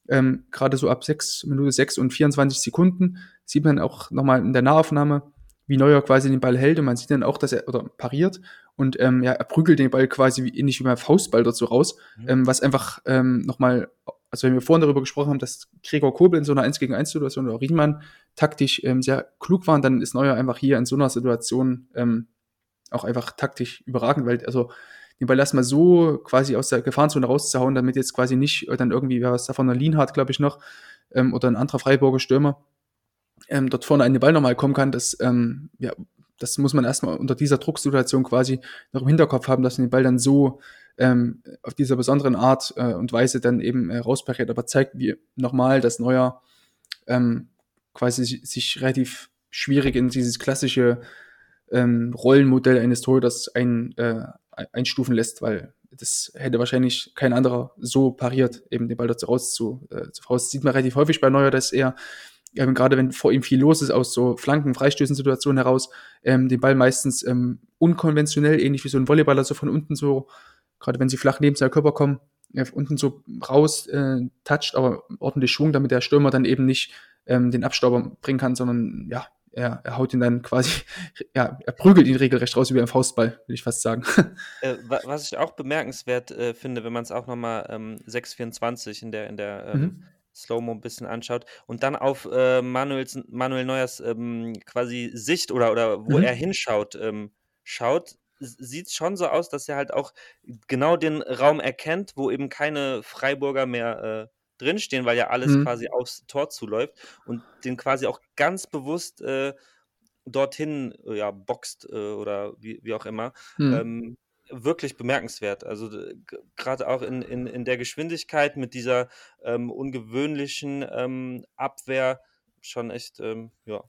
Ähm, Gerade so ab 6, Minute 6 und 24 Sekunden sieht man auch nochmal in der Nahaufnahme, wie Neuer quasi den Ball hält und man sieht dann auch, dass er oder pariert und ähm, ja, er prügelt den Ball quasi wie, ähnlich wie beim Faustball so raus, mhm. ähm, was einfach ähm, nochmal also wenn wir vorhin darüber gesprochen haben, dass Gregor Kobel in so einer 1 gegen 1 Situation oder Riemann taktisch ähm, sehr klug waren, dann ist Neuer einfach hier in so einer Situation ähm, auch einfach taktisch überragend, weil also den Ball erstmal so quasi aus der Gefahrenzone rauszuhauen, damit jetzt quasi nicht dann irgendwie, wer was davon, Lienhardt, glaube ich, noch, ähm, oder ein anderer Freiburger Stürmer, ähm, dort vorne an den Ball nochmal kommen kann, das, ähm, ja, das muss man erstmal unter dieser Drucksituation quasi noch im Hinterkopf haben, dass man den Ball dann so ähm, auf dieser besonderen Art äh, und Weise dann eben äh, rauspariert, aber zeigt wie nochmal, dass Neuer ähm, quasi sich relativ schwierig in dieses klassische ähm, Rollenmodell eines Torhüters ein, äh, einstufen lässt, weil das hätte wahrscheinlich kein anderer so pariert, eben den Ball dazu raus zu, äh, zu raus. Sieht man relativ häufig bei Neuer, dass er ähm, gerade wenn vor ihm viel los ist, aus so Flanken, Freistößen-Situationen heraus, ähm, den Ball meistens ähm, unkonventionell, ähnlich wie so ein Volleyballer, so von unten so gerade wenn sie flach neben seinem Körper kommen, äh, unten so raus äh, toucht, aber ordentlich Schwung, damit der Stürmer dann eben nicht ähm, den Abstauber bringen kann, sondern ja, er, er haut ihn dann quasi, ja, er prügelt ihn regelrecht raus wie ein Faustball, will ich fast sagen. Äh, was ich auch bemerkenswert äh, finde, wenn man es auch nochmal ähm, 624 in der, in der ähm, mhm. Slow-Mo ein bisschen anschaut und dann auf äh, Manuels, Manuel Neuers ähm, quasi Sicht oder, oder wo mhm. er hinschaut, ähm, schaut, sieht es schon so aus, dass er halt auch genau den Raum erkennt, wo eben keine Freiburger mehr äh, drinstehen, weil ja alles mhm. quasi aufs Tor zuläuft und den quasi auch ganz bewusst äh, dorthin ja, boxt äh, oder wie, wie auch immer. Mhm. Ähm, wirklich bemerkenswert. Also gerade auch in, in, in der Geschwindigkeit mit dieser ähm, ungewöhnlichen ähm, Abwehr schon echt, ähm, ja,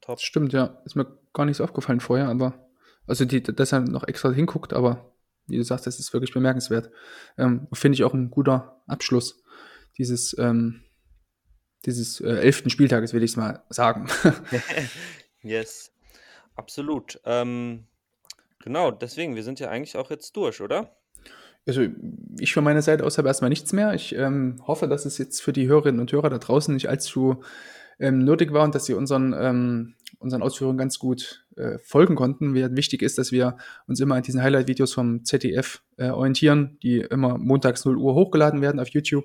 top. Stimmt, ja. Ist mir gar nicht so aufgefallen vorher, aber also die, dass er noch extra hinguckt, aber wie du sagst, das ist wirklich bemerkenswert. Ähm, Finde ich auch ein guter Abschluss dieses, ähm, dieses äh, elften Spieltages, will ich es mal sagen. yes, absolut. Ähm, genau, deswegen, wir sind ja eigentlich auch jetzt durch, oder? Also ich von meiner Seite aus habe erstmal nichts mehr. Ich ähm, hoffe, dass es jetzt für die Hörerinnen und Hörer da draußen nicht allzu ähm, nötig war und dass sie unseren, ähm, unseren Ausführungen ganz gut äh, folgen konnten. Wichtig ist, dass wir uns immer an diesen Highlight-Videos vom ZDF äh, orientieren, die immer montags 0 Uhr hochgeladen werden auf YouTube.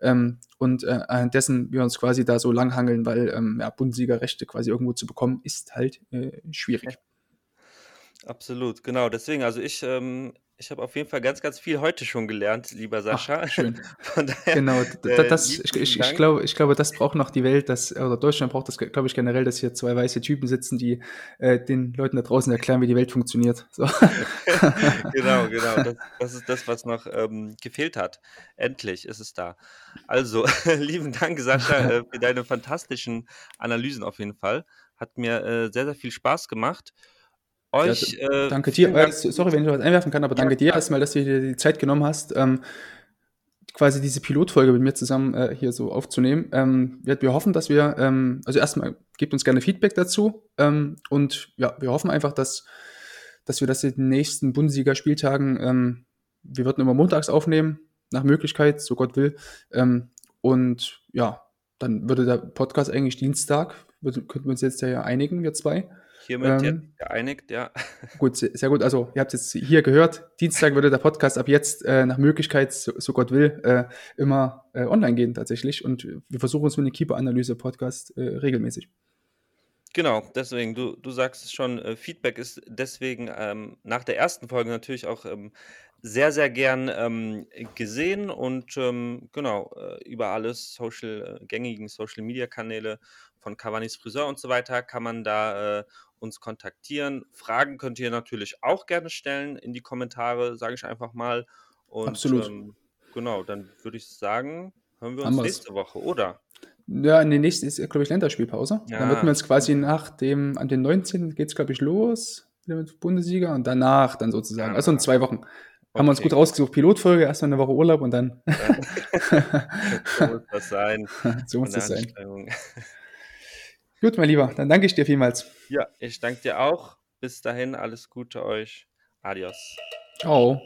Ähm, und äh, dessen wir uns quasi da so langhangeln, weil ähm, ja, Bundesliga-Rechte quasi irgendwo zu bekommen, ist halt äh, schwierig. Absolut, genau. Deswegen, also ich, ähm, ich habe auf jeden Fall ganz, ganz viel heute schon gelernt, lieber Sascha. Ach, schön. daher, genau, äh, das, ich, ich, ich, glaube, ich glaube, das braucht noch die Welt, dass, oder Deutschland braucht das, glaube ich, generell, dass hier zwei weiße Typen sitzen, die äh, den Leuten da draußen erklären, wie die Welt funktioniert. So. genau, genau. Das, das, ist das, was noch ähm, gefehlt hat. Endlich ist es da. Also, lieben Dank, Sascha, äh, für deine fantastischen Analysen auf jeden Fall. Hat mir äh, sehr, sehr viel Spaß gemacht euch. Ja, äh, danke dir. Dank. Sorry, wenn ich was einwerfen kann, aber danke ja, dir erstmal, dass du dir die Zeit genommen hast, ähm, quasi diese Pilotfolge mit mir zusammen äh, hier so aufzunehmen. Ähm, wir, wir, hoffen, dass wir, ähm, also erstmal gebt uns gerne Feedback dazu ähm, und ja, wir hoffen einfach, dass, dass wir das in den nächsten Bundesliga-Spieltagen, ähm, wir würden immer montags aufnehmen, nach Möglichkeit, so Gott will. Ähm, und ja, dann würde der Podcast eigentlich Dienstag, könnten wir uns jetzt ja einigen, wir zwei. Hiermit ähm, geeinigt, ja. Gut, sehr gut. Also, ihr habt es jetzt hier gehört. Dienstag würde der Podcast ab jetzt äh, nach Möglichkeit, so, so Gott will, äh, immer äh, online gehen tatsächlich. Und wir versuchen uns mit einem Keeper-Analyse-Podcast äh, regelmäßig. Genau, deswegen, du, du sagst es schon, äh, Feedback ist deswegen ähm, nach der ersten Folge natürlich auch ähm, sehr, sehr gern ähm, gesehen und ähm, genau, äh, über alles Social, äh, gängigen Social Media Kanäle von Cavani's Friseur und so weiter kann man da äh, uns kontaktieren. Fragen könnt ihr natürlich auch gerne stellen in die Kommentare, sage ich einfach mal. Und, Absolut. Ähm, genau, dann würde ich sagen, hören wir uns Anders. nächste Woche, oder? Ja, in den nächsten ist, glaube ich, Länderspielpause. Ja. Dann würden wir uns quasi nach dem, an den 19. geht es, glaube ich, los mit Bundesliga und danach dann sozusagen, ja. also in zwei Wochen. Okay. Haben wir uns gut rausgesucht. Pilotfolge, erstmal eine Woche Urlaub und dann. Ja. so muss das sein. so muss das sein. Gut, mein Lieber, dann danke ich dir vielmals. Ja, ich danke dir auch. Bis dahin, alles Gute euch. Adios. Ciao.